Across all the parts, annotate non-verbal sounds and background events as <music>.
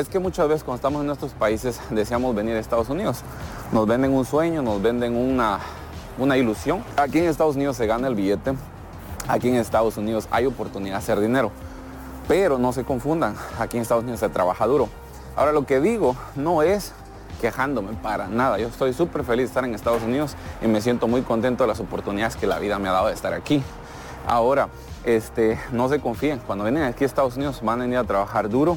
es que muchas veces cuando estamos en nuestros países <laughs> deseamos venir a Estados Unidos. Nos venden un sueño, nos venden una, una ilusión. Aquí en Estados Unidos se gana el billete, aquí en Estados Unidos hay oportunidad de hacer dinero. Pero no se confundan, aquí en Estados Unidos se trabaja duro. Ahora lo que digo no es quejándome para nada. Yo estoy súper feliz de estar en Estados Unidos y me siento muy contento de las oportunidades que la vida me ha dado de estar aquí. Ahora, este, no se confíen, cuando vienen aquí a Estados Unidos van a venir a trabajar duro,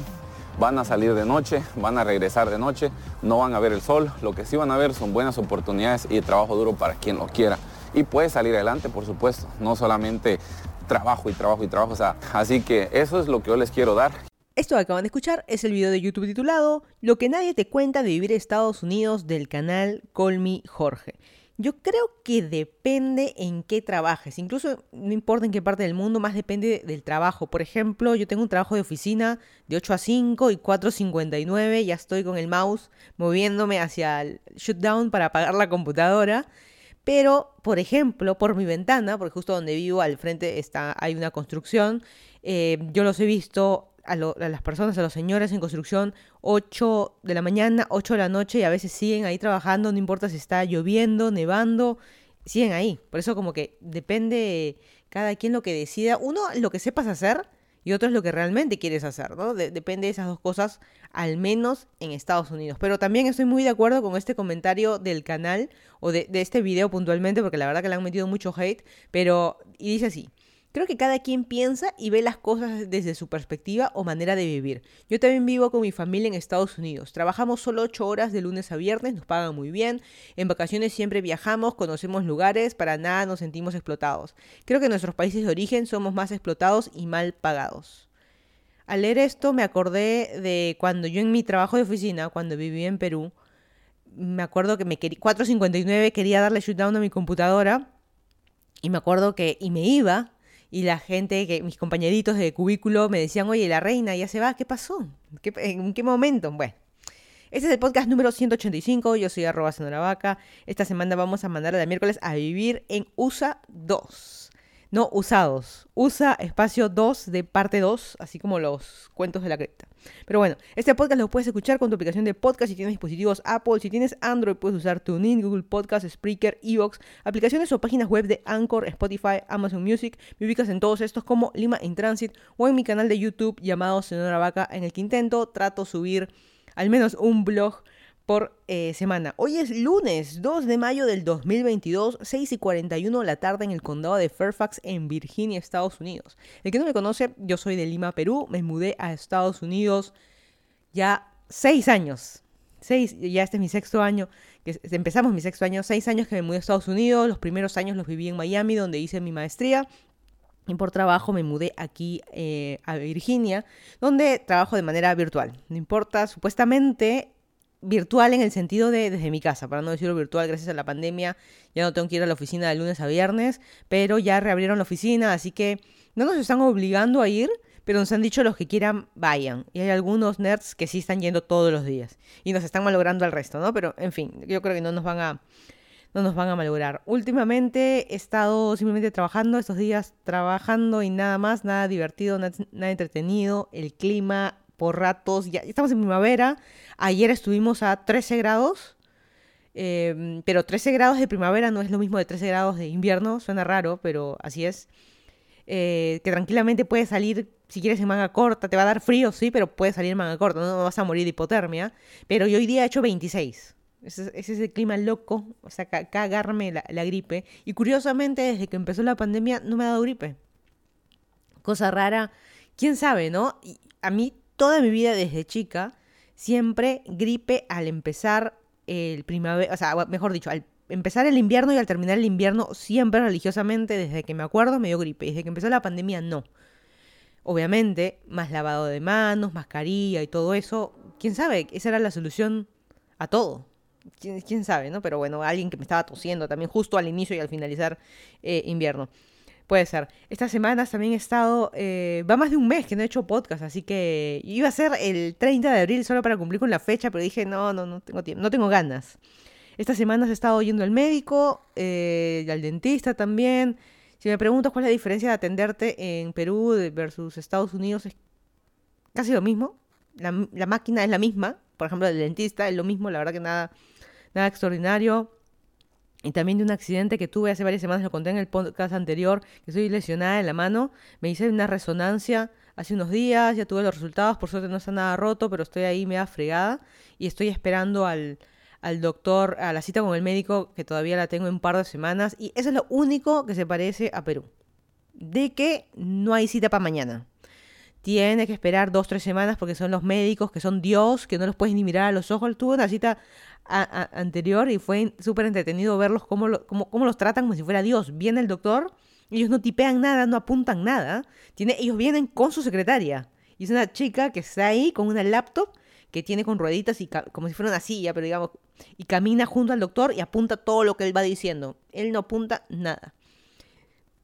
van a salir de noche, van a regresar de noche, no van a ver el sol, lo que sí van a ver son buenas oportunidades y trabajo duro para quien lo quiera. Y puede salir adelante, por supuesto, no solamente trabajo y trabajo y trabajo, o sea, así que eso es lo que yo les quiero dar. Esto que acaban de escuchar es el video de YouTube titulado Lo que nadie te cuenta de vivir en Estados Unidos del canal Call Me Jorge. Yo creo que depende en qué trabajes. Incluso no importa en qué parte del mundo, más depende del trabajo. Por ejemplo, yo tengo un trabajo de oficina de 8 a 5 y 4 a 59. Ya estoy con el mouse moviéndome hacia el shutdown para apagar la computadora. Pero, por ejemplo, por mi ventana, porque justo donde vivo al frente está, hay una construcción, eh, yo los he visto a, las personas, a los señores en construcción, 8 de la mañana, 8 de la noche y a veces siguen ahí trabajando, no importa si está lloviendo, nevando, siguen ahí. Por eso como que depende cada quien lo que decida. Uno, lo que sepas hacer y otro es lo que realmente quieres hacer, ¿no? depende de esas dos cosas, al menos en Estados Unidos. Pero también estoy muy de acuerdo con este comentario del canal o de, de este video puntualmente, porque la verdad que le han metido mucho hate, pero, y dice así. Creo que cada quien piensa y ve las cosas desde su perspectiva o manera de vivir. Yo también vivo con mi familia en Estados Unidos. Trabajamos solo 8 horas de lunes a viernes, nos pagan muy bien. En vacaciones siempre viajamos, conocemos lugares, para nada nos sentimos explotados. Creo que en nuestros países de origen somos más explotados y mal pagados. Al leer esto me acordé de cuando yo en mi trabajo de oficina, cuando viví en Perú, me acuerdo que me quería, 4.59 quería darle shutdown a mi computadora y me acuerdo que y me iba y la gente, que mis compañeritos de cubículo me decían, oye, la reina ya se va, ¿qué pasó? ¿En qué momento? Bueno. Este es el podcast número 185, yo soy arroba Vaca. Esta semana vamos a mandar a la miércoles a vivir en USA 2 no usados. Usa espacio 2 de parte 2, así como los cuentos de la cripta. Pero bueno, este podcast lo puedes escuchar con tu aplicación de podcast si tienes dispositivos Apple. Si tienes Android, puedes usar TuneIn, Google Podcast, Spreaker, Evox, aplicaciones o páginas web de Anchor, Spotify, Amazon Music. Me ubicas en todos estos como Lima in Transit o en mi canal de YouTube llamado Señora Vaca, en el que intento, trato subir al menos un blog por eh, semana. Hoy es lunes 2 de mayo del 2022, 6 y 41 de la tarde en el condado de Fairfax, en Virginia, Estados Unidos. El que no me conoce, yo soy de Lima, Perú. Me mudé a Estados Unidos ya 6 años. Seis, ya este es mi sexto año, que empezamos mi sexto año, seis años que me mudé a Estados Unidos, los primeros años los viví en Miami, donde hice mi maestría, y por trabajo me mudé aquí eh, a Virginia, donde trabajo de manera virtual. No importa, supuestamente virtual en el sentido de desde mi casa, para no decirlo virtual, gracias a la pandemia ya no tengo que ir a la oficina de lunes a viernes, pero ya reabrieron la oficina, así que no nos están obligando a ir, pero nos han dicho los que quieran vayan. Y hay algunos nerds que sí están yendo todos los días y nos están malogrando al resto, ¿no? Pero en fin, yo creo que no nos van a no nos van a malograr. Últimamente he estado simplemente trabajando estos días, trabajando y nada más, nada divertido, nada entretenido. El clima por ratos, ya estamos en primavera, ayer estuvimos a 13 grados, em, pero 13 grados de primavera no es lo mismo de 13 grados de invierno, suena raro, pero así es. Eh, que tranquilamente puedes salir, si quieres en manga corta, te va a dar frío, sí, pero puedes salir en manga corta, no, vas a morir de hipotermia, pero yo hoy día he hecho 26. Ese, es el clima loco, o sea, cagarme la, la gripe. Y curiosamente, desde que empezó la pandemia, no me ha dado gripe. Cosa rara, quién sabe, ¿no? A mí toda mi vida desde chica, siempre gripe al empezar el primavera, o sea, mejor dicho, al empezar el invierno y al terminar el invierno, siempre religiosamente, desde que me acuerdo, me dio gripe. Desde que empezó la pandemia, no. Obviamente, más lavado de manos, mascarilla y todo eso. ¿Quién sabe? Esa era la solución a todo. ¿Quién, sabe, no? Pero bueno, alguien que me estaba tosiendo también justo al inicio y al finalizar eh, invierno. Puede ser. Estas semanas también he estado, eh, va más de un mes que no he hecho podcast, así que iba a ser el 30 de abril solo para cumplir con la fecha, pero dije, no, no, no tengo tiempo, no tengo ganas. Estas semanas he estado yendo al médico, eh, al dentista también. Si me preguntas cuál es la diferencia de atenderte en Perú versus Estados Unidos, es casi lo mismo. la, la máquina es la misma, por ejemplo, el dentista es lo mismo, la verdad que nada, nada extraordinario. Y también de un accidente que tuve hace varias semanas, lo conté en el podcast anterior, que estoy lesionada en la mano. Me hice una resonancia hace unos días, ya tuve los resultados, por suerte no está nada roto, pero estoy ahí media fregada y estoy esperando al, al doctor, a la cita con el médico, que todavía la tengo en un par de semanas. Y eso es lo único que se parece a Perú. De que no hay cita para mañana. Tiene que esperar dos, tres semanas porque son los médicos, que son Dios, que no los puedes ni mirar a los ojos. Tuve una cita anterior y fue súper entretenido verlos cómo, cómo, los tratan como si fuera Dios. Viene el doctor, ellos no tipean nada, no apuntan nada. Tiene, ellos vienen con su secretaria. Y es una chica que está ahí con una laptop que tiene con rueditas y como si fuera una silla, pero digamos, y camina junto al doctor y apunta todo lo que él va diciendo. Él no apunta nada.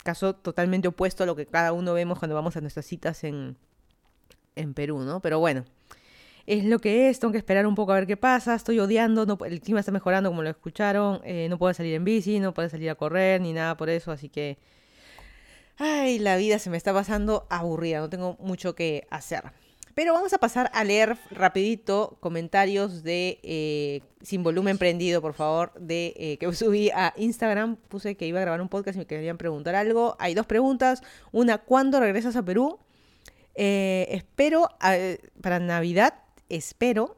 Caso totalmente opuesto a lo que cada uno vemos cuando vamos a nuestras citas en, en Perú, ¿no? Pero bueno, es lo que es, tengo que esperar un poco a ver qué pasa, estoy odiando, el clima está mejorando como lo escucharon, eh, no puedo salir en bici, no puedo salir a correr ni nada por eso, así que... Ay, la vida se me está pasando aburrida, no tengo mucho que hacer. Pero vamos a pasar a leer rapidito comentarios de eh, Sin Volumen Prendido, por favor, de eh, que <laughs> subí a Instagram. Puse que iba a grabar un podcast y me querían preguntar algo. Hay dos preguntas. Una, ¿cuándo regresas a Perú? Espero, para Navidad, espero.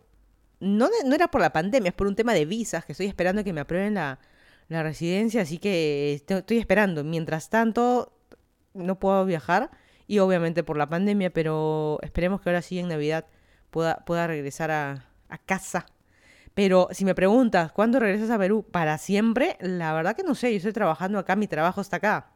No, no era por la pandemia, es por un tema de visas, que estoy esperando que me aprueben la, la residencia, así que estoy esperando. Mientras tanto, no puedo viajar y obviamente por la pandemia, pero esperemos que ahora sí en Navidad pueda, pueda regresar a, casa. Pero si me preguntas, ¿cuándo regresas a Perú? ¿Para siempre? La verdad que no sé, yo estoy trabajando acá, mi trabajo está acá.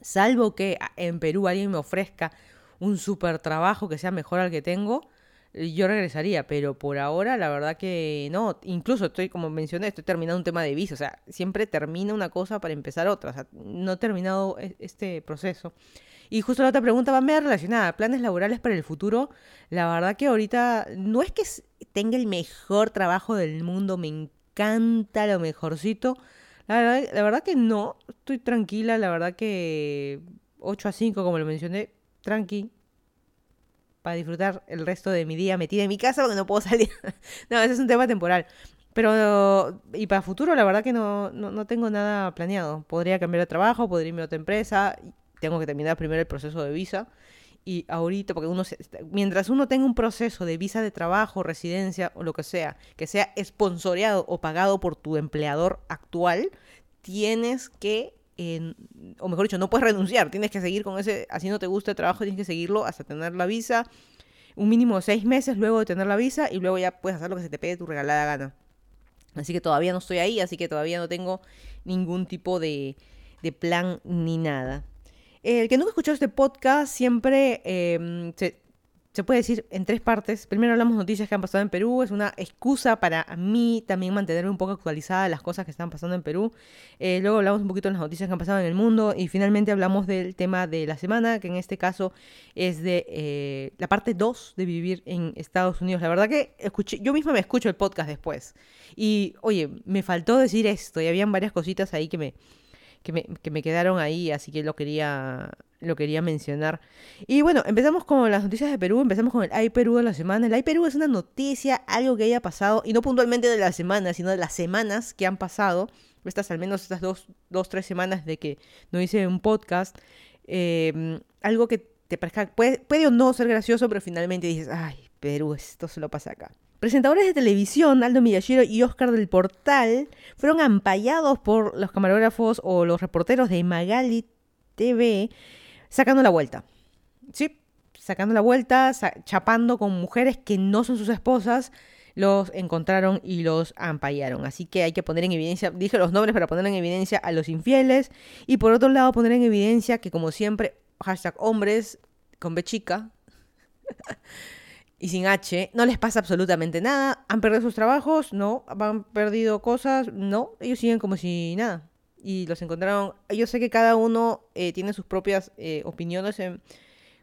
Salvo que en Perú alguien me ofrezca un super trabajo que sea mejor al que tengo, yo regresaría, pero por ahora la verdad que no, incluso estoy, como mencioné, estoy terminando un tema de visa, o sea, siempre termina una cosa para empezar otra, o sea, no he terminado e, este proceso. Y justo la otra pregunta va medio relacionada. Planes laborales para el futuro. La verdad que ahorita no es que tenga el mejor trabajo del mundo, me encanta lo mejorcito. La verdad, que no, estoy tranquila, la verdad que 8 a 5, como lo mencioné, tranqui, para disfrutar el resto de mi día metida en mi casa porque no puedo <laughs> salir. no, ese es un tema temporal. Pero, y para futuro, la verdad que no, no, no, tengo nada planeado. Podría cambiar de trabajo, podría irme a otra empresa tengo que terminar primero el proceso de visa. Y ahorita, porque uno, mientras uno tenga un proceso de visa de trabajo, residencia o lo que sea, que sea esponsoreado o pagado por tu empleador actual, tienes que, o mejor dicho, no puedes renunciar, tienes que seguir con ese, así no te gusta el trabajo, tienes que seguirlo hasta tener la visa, un mínimo de seis meses luego de tener la visa y luego ya puedes hacer lo que se te pegue tu regalada gana. Así que todavía no estoy ahí, así que todavía no tengo ningún tipo de, de plan ni nada. El que nunca escuchó este podcast siempre em, puede decir en tres partes. Primero hablamos de noticias que han pasado en Perú. Es una excusa para mí también mantenerme un poco actualizada de las cosas que están pasando en Perú. Eh, luego hablamos un poquito de las noticias que han pasado en el mundo. Y finalmente hablamos del tema de la semana, que en este caso es de eh, la parte 2 de vivir en Estados Unidos. La verdad que escuché, yo misma me escucho el podcast después. Y oye, me faltó decir esto. Y habían varias cositas ahí que me que me, que me quedaron ahí, así que lo quería, lo quería mencionar. Y bueno, empezamos con las noticias de Perú, empezamos con el Ay Perú de la semana. El Ay Perú es una noticia, algo que haya pasado, y no puntualmente de la semana, sino de las semanas que han pasado, estas al menos estas dos, dos tres semanas de que no hice un podcast, em, algo que te parezca, puede, puede o no ser gracioso, pero finalmente dices, ay, Perú, esto se lo pasa acá. Presentadores de televisión, Aldo Miyashiro y Oscar del Portal, fueron ampallados por los camarógrafos o los reporteros de Magali TV sacando la vuelta. Sí, sacando la vuelta, chapando con mujeres que no son sus esposas, los encontraron y los ampallaron. Así que hay que poner en evidencia, dije los nombres para poner en evidencia a los infieles y por otro lado poner en evidencia que como siempre, hashtag hombres con B chica. <laughs> y sin H, no les pasa absolutamente nada. ¿Han perdido sus trabajos? No. ¿Han perdido cosas? No. Ellos siguen como si nada. Y los encontraron. Yo sé que cada uno eh, tiene sus propias eh, opiniones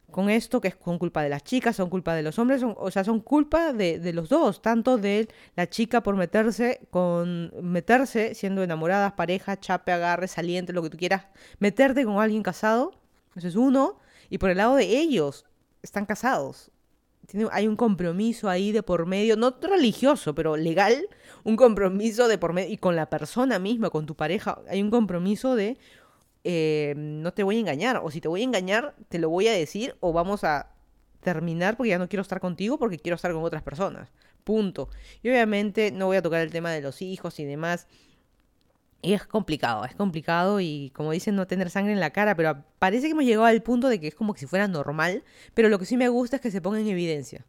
con esto, que es con culpa de las chicas, son culpa de los hombres, o sea, son culpa de, los dos, tanto de la chica por meterse con meterse siendo enamoradas, pareja, chape, agarre, saliente, lo que tú quieras, meterte con alguien casado, ese es uno, y por el lado de ellos, están casados tiene, hay un compromiso ahí de por medio, no religioso, pero legal, un compromiso de por medio, y con la persona misma, con tu pareja, hay un compromiso de eh, no te voy a engañar, o si te voy a engañar, te lo voy a decir, o vamos a terminar porque ya no quiero estar contigo porque quiero estar con otras personas. Punto. Y obviamente no voy a tocar el tema de los hijos y demás. Y es complicado, es complicado y como dicen no tener sangre en la cara, pero parece que hemos llegado al punto de que es como que si fuera normal, pero lo que sí me gusta es que se ponga en evidencia.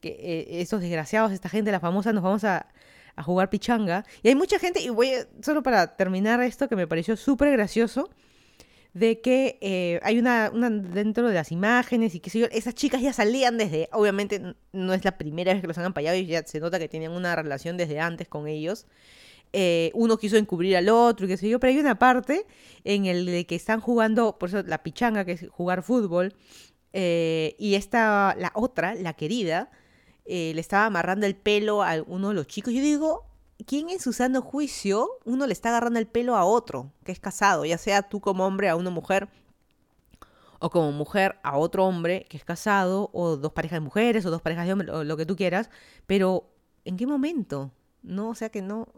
Que eh, estos desgraciados, esta gente, la famosa, nos vamos a, a jugar pichanga. Y hay mucha gente, y voy solo para terminar esto que me pareció súper gracioso, de que eh, hay una, una, dentro de las imágenes y qué sé yo, esas chicas ya salían desde, obviamente no es la primera vez que los han ampallado y ya se nota que tienen una relación desde antes con ellos. Eh, uno quiso encubrir al otro y qué sé yo, pero hay una parte en el de que están jugando, por eso la pichanga, que es jugar fútbol, eh, y esta, la otra, la querida, eh, le estaba amarrando el pelo a uno de los chicos. Yo digo, ¿quién en su sano juicio uno le está agarrando el pelo a otro que es casado? Ya sea tú como hombre a una mujer o como mujer a otro hombre que es casado, o dos parejas de mujeres, o dos parejas de hombres, o lo que tú quieras, pero ¿en qué momento? No, o sea que no,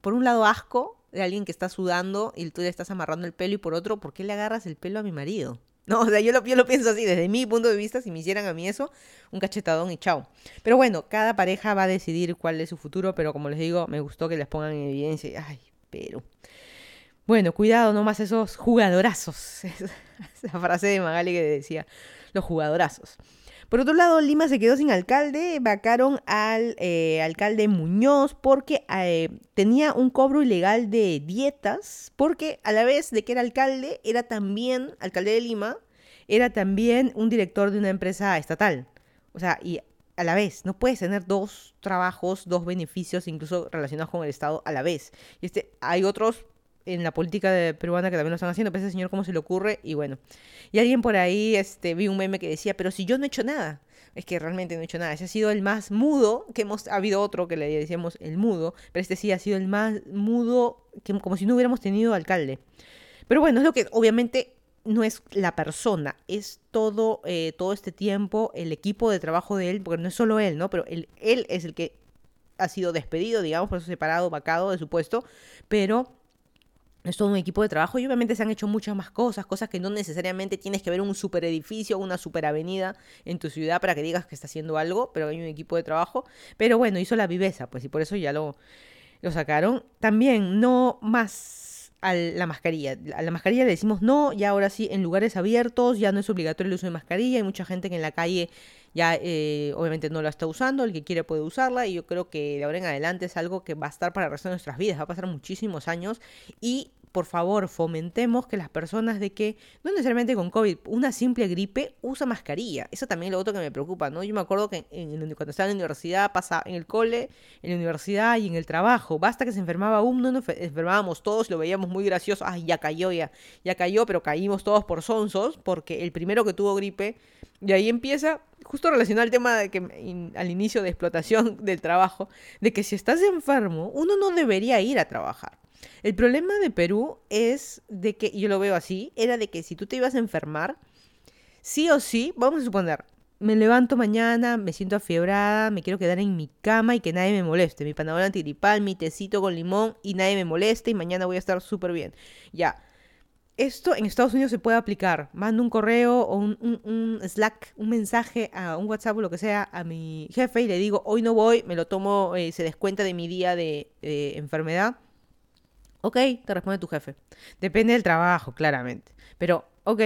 por un lado asco de alguien que está sudando y tú le estás amarrando el pelo y por otro, ¿por qué le agarras el pelo a mi marido? <laughs> No, o sea, yo lo, pienso así, desde mi punto de vista, si me hicieran a mí eso, un cachetadón y chao. Pero bueno, cada pareja va a decidir cuál es su futuro, pero como les digo, me gustó que les pongan en evidencia. Ay, pero... Bueno, cuidado, no más esos jugadorazos. <laughs> Esa frase de Magali que decía, los jugadorazos. Por otro lado, Lima se quedó sin alcalde, vacaron al eh, alcalde Muñoz porque eh, tenía un cobro ilegal de dietas, porque a la vez de que era alcalde, era también, alcalde de Lima, era también un director de una empresa estatal. O sea, y a la vez, no puedes tener dos trabajos, dos beneficios, incluso relacionados con el Estado a la vez. Y este, hay otros en la política de peruana que también lo están haciendo, pero ese señor cómo se le ocurre y bueno. Y alguien por ahí este, vi un meme que decía, pero si yo no he hecho nada, es que realmente no he hecho nada, ese ha sido el más mudo, que hemos, ha habido otro que le decíamos el mudo, pero este sí ha sido el más mudo, que, como si no hubiéramos tenido alcalde. Pero bueno, es lo que obviamente no es la persona, es todo, eh, todo este tiempo el equipo de trabajo de él, porque no es solo él, ¿no? Pero él, él es el que ha sido despedido, digamos, por eso separado, vacado de su puesto, pero es todo un equipo de trabajo y obviamente se han hecho muchas más cosas, cosas que no necesariamente tienes que ver un super edificio, una super avenida en tu ciudad para que digas que está haciendo algo, pero hay un equipo de trabajo. Pero bueno, hizo la viveza, pues y por eso ya lo, lo sacaron. También no más a la mascarilla. A la mascarilla le decimos no, ya ahora sí, en lugares abiertos ya no es obligatorio el uso de mascarilla. Hay mucha gente que en la calle ya eh, obviamente no la está usando, el que quiere puede usarla y yo creo que de ahora en adelante es algo que va a estar para el resto de nuestras vidas, va a pasar muchísimos años y por favor, fomentemos que las personas de que, no necesariamente con COVID, una simple gripe, usa mascarilla. Eso también es lo otro que me preocupa, ¿no? Yo me acuerdo que en, cuando estaba en la universidad, pasaba en el cole, en la universidad y en el trabajo. Basta que se enfermaba uno, nos enfermábamos todos, lo veíamos muy gracioso. Ay, ya cayó, ya, ya cayó, pero caímos todos por sonsos, porque el primero que tuvo gripe, y ahí empieza, justo relacionado al tema de que al inicio de explotación del trabajo, de que si estás enfermo, uno no debería ir a trabajar. El problema de Perú es de que, yo lo veo así, era de que si tú te ibas a enfermar, sí o sí, vamos a suponer, me levanto mañana, me siento afiebrada, me quiero quedar en mi cama y que nadie me moleste. Mi panadol antigripal, mi tecito con limón y nadie me moleste y mañana voy a estar súper bien. Ya. Esto en Estados Unidos se puede aplicar. Mando un correo o un, Slack, un mensaje a un WhatsApp o lo que sea a mi jefe y le digo, hoy no voy, me lo tomo, eh, se descuenta de mi día de enfermedad Ok, te responde tu jefe. Depende del trabajo, claramente. Pero, ok,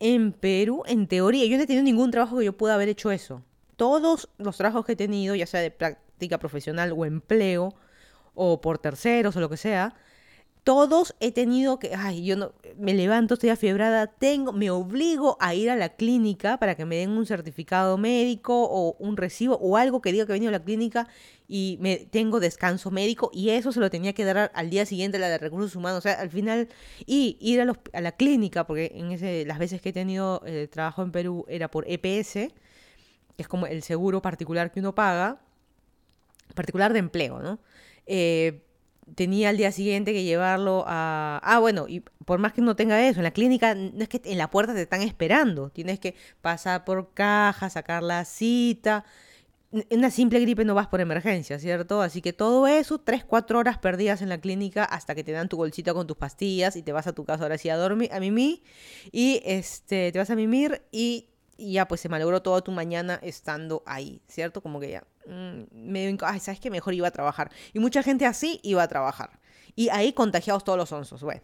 en Perú, en teoría, yo no he tenido ningún trabajo que yo pueda haber hecho eso. Todos los trabajos que he tenido, ya sea de práctica profesional o empleo, o por terceros o lo que sea, todos he tenido que, ay, yo no, me levanto, estoy afiebrada, tengo, me obligo a ir a la clínica para que me den un certificado médico o un recibo o algo que diga que he venido a la clínica y me tengo descanso médico y eso se lo tenía que dar al día siguiente la de recursos humanos, o sea, al final y ir a, a la clínica porque en ese las veces que he tenido eh, trabajo en Perú era por EPS, que es como el seguro particular que uno paga, particular de empleo, ¿no? Eh, tenía al día siguiente que llevarlo a... Ah, bueno, y por más que no tenga eso, en la clínica no es que en la puerta te están esperando, tienes que pasar por caja, sacar la cita. Una simple gripe no vas por emergencia, ¿cierto? Así que todo eso, tres, cuatro horas perdidas en la clínica hasta que te dan tu bolsita con tus pastillas y te vas a tu casa ahora sí a dormir, a mimir, y este, te vas a mimir y y ya pues se malogró toda tu mañana estando ahí, ¿cierto? Como que ya, mm, me ay, ¿sabes qué? Mejor iba a trabajar. Y mucha gente así iba a trabajar. Y ahí contagiados todos los onzos, bueno.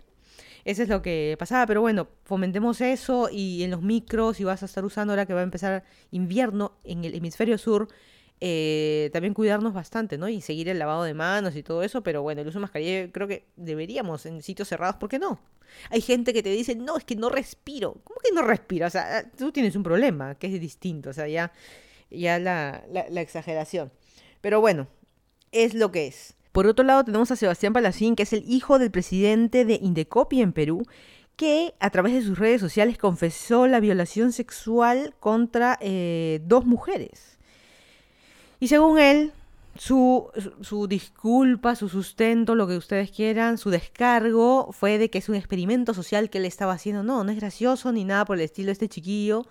Eso es lo que pasaba, pero bueno, fomentemos eso y en los micros, y vas a estar usando ahora que va a empezar invierno en el hemisferio sur, eh, también cuidarnos bastante, ¿no? Y seguir el lavado de manos y todo eso, pero bueno, el uso de mascarilla creo que deberíamos en sitios cerrados, ¿por qué no? Hay gente que te dice, no, es que no respiro. ¿Cómo que no respiro? O sea, tú tienes un problema que es distinto, o sea, ya, ya la, la, exageración. Pero bueno, es lo que es. Por otro lado, tenemos a Sebastián Palacín, que es el hijo del presidente de Indecopi en Perú, que a través de sus redes sociales confesó la violación sexual contra eh, dos mujeres. Y según él, su, su, disculpa, su sustento, lo que ustedes quieran, su descargo fue de que es un experimento social que él estaba haciendo. No, no es gracioso ni nada por el estilo de este chiquillo.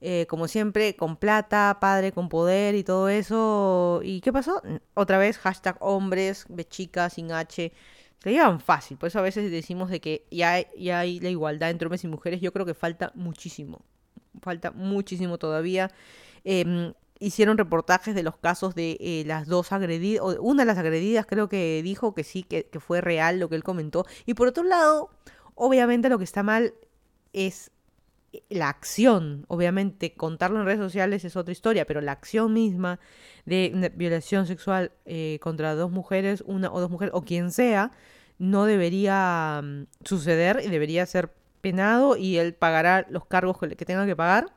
Eh, como siempre, con plata, padre con poder y todo eso. ¿Y qué pasó? Otra vez, hashtag hombres, chicas, sin H. Se llevan fácil. Por eso a veces decimos de que ya hay, ya hay la igualdad entre hombres y mujeres. Yo creo que falta muchísimo. Falta muchísimo todavía. Eh, hicieron reportajes de los casos de eh, las dos agredidas, o una de las agredidas creo que dijo que sí, que, fue real lo que él comentó. Y por otro lado, obviamente lo que está mal es la acción. Obviamente contarlo en redes sociales es otra historia, pero la acción misma de violación sexual eh, contra dos mujeres, una o dos mujeres, o quien sea, no debería mm, suceder y debería ser penado y él pagará los cargos que, tenga que pagar.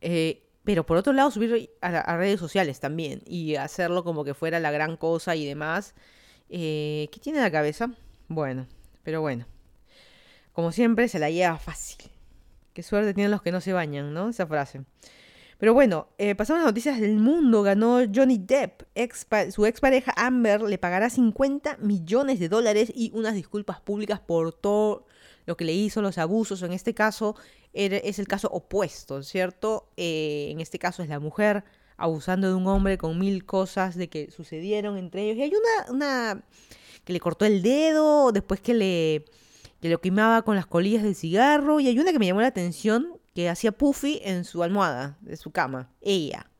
Eh, pero por otro lado subir a, redes sociales también y hacerlo como que fuera la gran cosa y demás. Eh, ¿Qué tiene en la cabeza? Bueno, pero bueno. Como siempre se la lleva fácil. Qué suerte tienen los que no se bañan, ¿no? Esa frase. Pero bueno, eh, pasamos a las noticias del mundo. Ganó Johnny Depp. su expareja Amber le pagará 50 millones de dólares y unas disculpas públicas por todo lo que le hizo, los abusos. En este caso es el caso opuesto, ¿cierto? Eh, en este caso es la mujer abusando de un hombre con mil cosas de que sucedieron entre ellos. Y hay una, una que le cortó el dedo, después que le que lo quemaba con las colillas del cigarro. Y hay una que me llamó la atención, que hacía puffy en su almohada de su cama. Ella.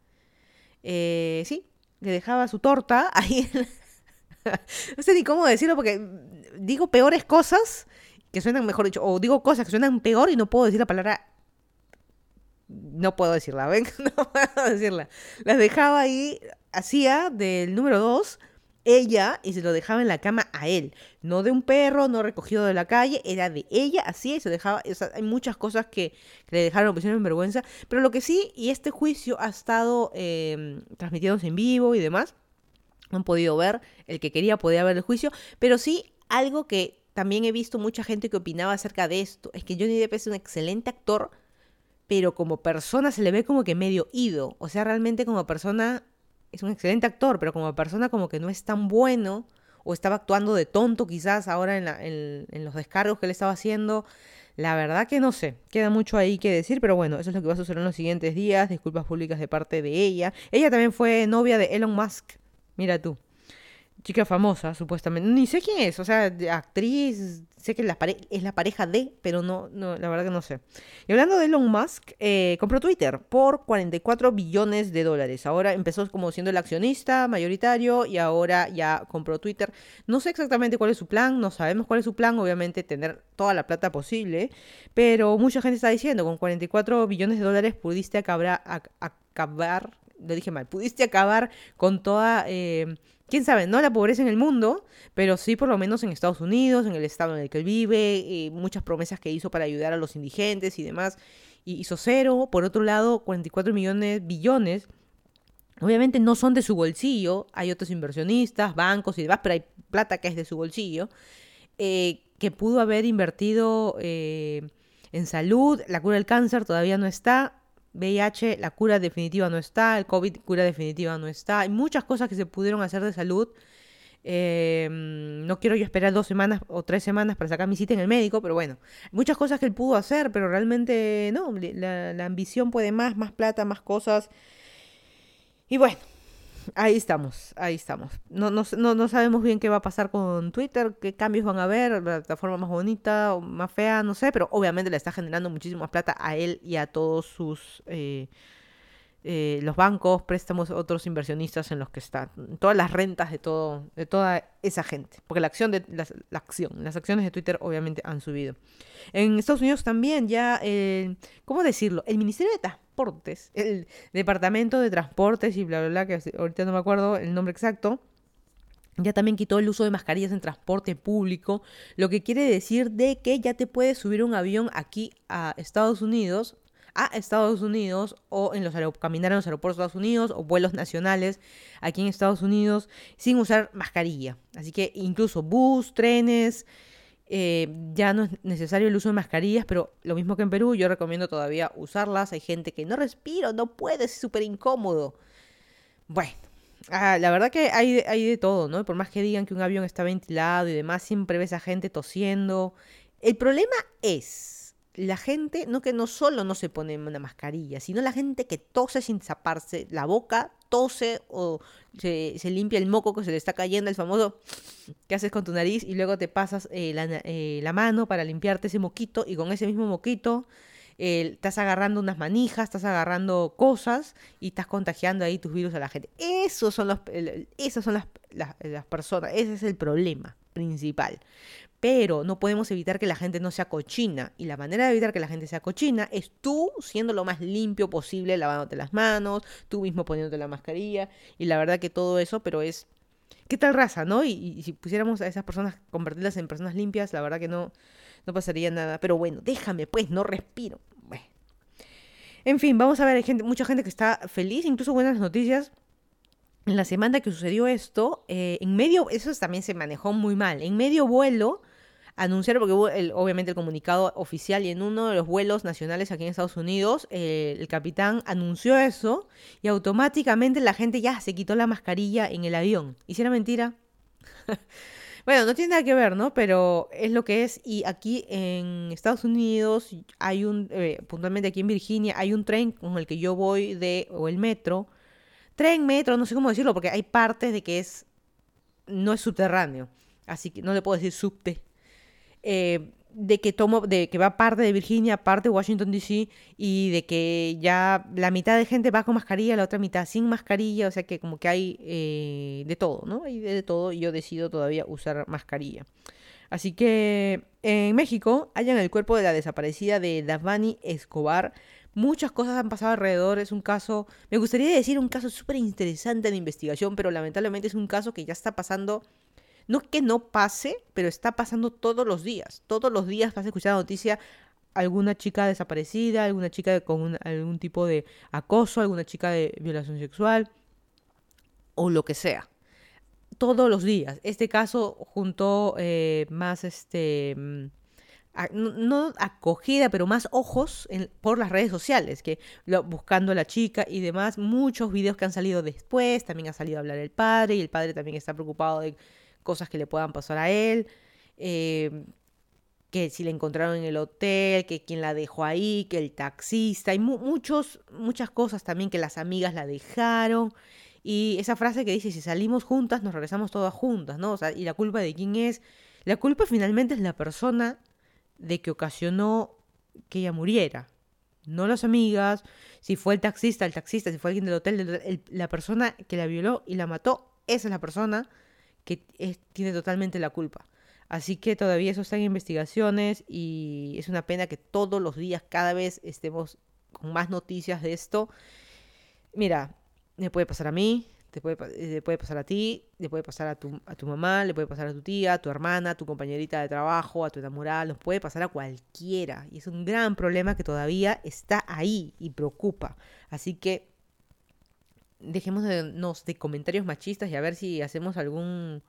Eh, sí, le dejaba su torta <laughs> ahí. no sé ni cómo decirlo porque digo peores cosas que suenan, mejor dicho, o digo cosas que suenan peor y no puedo decir la palabra. No puedo decirla, <laughs> ¿ven? No puedo decirla. Las dejaba ahí, hacía del número dos, ella, y se lo dejaba en la cama a él. No de un perro, no recogido de la calle, era de ella, así, y se dejaba. O sea, hay muchas cosas que, le dejaron, pusieron en vergüenza. Pero lo que sí, y este juicio ha estado eh, transmitiéndose en vivo y demás. Han podido ver, el que quería podía ver el juicio, pero sí algo que también he visto mucha gente que opinaba acerca de esto. Es que Johnny Depp es un excelente actor, pero como persona se le ve como que medio ido. O sea, realmente como persona es un excelente actor, pero como persona como que no es tan bueno. O estaba actuando de tonto quizás ahora en, en los descargos que le estaba haciendo. La verdad que no sé, queda mucho ahí que decir, pero bueno, eso es lo que va a suceder en los siguientes días, disculpas públicas de parte de ella. Ella también fue novia de Elon Musk, mira tú chica famosa, supuestamente. Ni sé quién es, o sea, actriz, sé que la es la pareja de, pero no, no, la verdad que no sé. Y hablando de Elon Musk, eh, compró Twitter por 44 billones de dólares. Ahora empezó como siendo el accionista mayoritario y ahora ya compró Twitter. No sé exactamente cuál es su plan, no sabemos cuál es su plan, obviamente tener toda la plata posible, pero mucha gente está diciendo, con 44 billones de dólares pudiste acabar, acabar lo dije mal, pudiste acabar con toda... Eh, quién sabe, no la pobreza en el mundo, pero sí por lo menos en Estados Unidos, en el estado en el que él vive, muchas promesas que hizo para ayudar a los indigentes y demás, y hizo cero. Por otro lado, 44 millones, billones, obviamente no son de su bolsillo, hay otros inversionistas, bancos y demás, pero hay plata que es de su bolsillo, eh, que pudo haber invertido eh, en salud, la cura del cáncer todavía no está, VIH, la cura definitiva no está, el COVID, cura definitiva no está. Hay muchas cosas que se pudieron hacer de salud Em, no quiero yo esperar dos semanas o tres semanas para sacar mi cita en el médico, pero bueno, muchas cosas que él pudo hacer, pero realmente no, la ambición puede más, más plata, más cosas. Y bueno, ahí estamos, ahí estamos. No, no, no, sabemos bien qué va a pasar con Twitter, qué cambios van a haber, la plataforma más bonita o más fea, no sé, pero obviamente le está generando muchísima plata a él y a todos sus... Eh, eh, los bancos, préstamos, otros inversionistas en los que están, todas las rentas de todo, de toda esa gente, porque la acción de la acción, las acciones de Twitter obviamente han subido. En Estados Unidos también ya, eh, ¿cómo decirlo? El Ministerio de El Departamento de Transportes y bla bla bla, que ahorita no me acuerdo el nombre exacto. Ya también quitó el uso de mascarillas en transporte público, lo que quiere decir de que ya te puedes subir un avión aquí a Estados Unidos a Estados Unidos o en los caminar en los aeropuertos de Estados Unidos o vuelos nacionales aquí en Estados Unidos sin usar mascarilla. Así que incluso bus, trenes, eh, ya no es necesario el uso de mascarillas, pero lo mismo que en Perú, yo recomiendo todavía usarlas. Hay gente que no respira, no puede, es súper incómodo. Bueno, ah, la verdad que hay, hay de todo, ¿no? Por más que digan que un avión está ventilado y demás, siempre ves a gente tosiendo. El problema es la gente, no que no solo no se pone una mascarilla, sino la gente que tose sin taparse la boca, tose o se, limpia el moco que se le está cayendo, el famoso <sniffs> que haces con tu nariz y luego te pasas eh, eh, la, mano para limpiarte ese moquito y con ese mismo moquito estás agarrando unas manijas, estás agarrando cosas y estás contagiando ahí tus virus a la gente. Esos son los, esas son las, las personas, ese es el problema principal pero no podemos evitar que la gente no sea cochina. Y la manera de evitar que la gente sea cochina es tú siendo lo más limpio posible, lavándote las manos, tú mismo poniéndote la mascarilla. Y la verdad que todo eso, pero es... ¿Qué tal raza, no? Y, si pusiéramos a esas personas, convertirlas en personas limpias, la verdad que no, no pasaría nada. Pero bueno, déjame pues, no respiro. Bueno. En fin, vamos a ver, hay gente, mucha gente que está feliz, incluso buenas noticias. En la semana que sucedió esto, eh, en medio, eso también se manejó muy mal, en medio vuelo anunciaron, porque hubo obviamente el comunicado oficial y en uno de los vuelos nacionales aquí en Estados Unidos, eh, el capitán anunció eso y automáticamente la gente ya se quitó la mascarilla en el avión. ¿Y mentira? <laughs> bueno, no tiene nada que ver, ¿no? Pero es lo que es. Y aquí en Estados Unidos hay un, eh, puntualmente aquí en Virginia, hay un tren con el que yo voy de, o el metro. Tren, metro, no sé cómo decirlo, porque hay partes de que es, no es subterráneo. Así que no le puedo decir subte, eh, de que tomo, de que va parte de Virginia, parte de Washington DC, y de que ya la mitad de gente va con mascarilla, la otra mitad sin mascarilla, o sea que como que hay eh, de todo, ¿no? Hay de todo y yo decido todavía usar mascarilla. Así que en México hayan el cuerpo de la desaparecida de Davani Escobar. Muchas cosas han pasado alrededor, es un caso, me gustaría decir un caso súper interesante de investigación, pero lamentablemente es un caso que ya está pasando no que no pase, pero está pasando todos los días. Todos los días vas a escuchar la noticia alguna chica desaparecida, alguna chica con algún tipo de acoso, alguna chica de violación sexual o lo que sea. Todos los días. Este caso juntó eh, más, este, mm, no, acogida, pero más ojos por las redes sociales, que buscando a la chica y demás, muchos videos que han salido después, también ha salido a hablar el padre y el padre también está preocupado de cosas que le puedan pasar a él, eh, que si le encontraron en el hotel, que quien la dejó ahí, que el taxista, hay muchos, muchas cosas también que las amigas la dejaron. Y esa frase que dice, si salimos juntas, nos regresamos todas juntas, ¿no? O sea, ¿y la culpa de quién es? La culpa finalmente es la persona de que ocasionó que ella muriera. No las amigas, si fue el taxista, el taxista, si fue alguien del hotel, la persona que la violó y la mató, esa es la persona que tiene totalmente la culpa. Así que todavía eso está en investigaciones y es una pena que todos los días, cada vez estemos con más noticias de esto. Mira, le puede pasar a mí, te le puede pasar a ti, le puede pasar a tu, a tu mamá, le puede pasar a tu tía, a tu hermana, a tu compañerita de trabajo, a tu enamorada, nos puede pasar a cualquiera. Y es un gran problema que todavía está ahí y preocupa. Así que dejemos de, de comentarios machistas y a ver si hacemos algún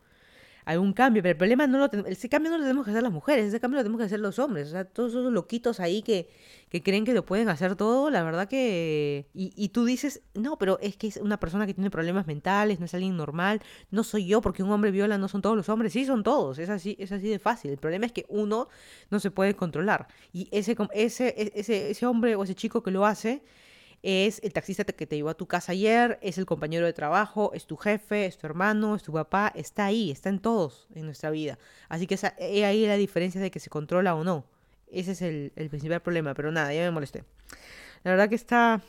algún cambio, pero el problema no lo ese cambio no lo tenemos que hacer las mujeres, ese cambio lo tenemos que hacer los hombres, o sea, todos esos loquitos ahí que, que creen que lo pueden hacer todo, la verdad que... Y, y, tú dices, no, pero es que es una persona que tiene problemas mentales, no es alguien normal, no soy yo porque un hombre viola, no son todos los hombres, sí son todos, es así, es así de fácil, el problema es que uno no se puede controlar y ese, ese, e, ese, ese hombre o ese chico que lo hace es el taxista que te llevó a tu casa ayer, es el compañero de trabajo, es tu jefe, es tu hermano, es tu papá, está ahí, está en todos en nuestra vida. Así que esa, ahí la diferencia de que se controla o no. Ese es el, principal problema, pero nada, ya me molesté. La verdad que está,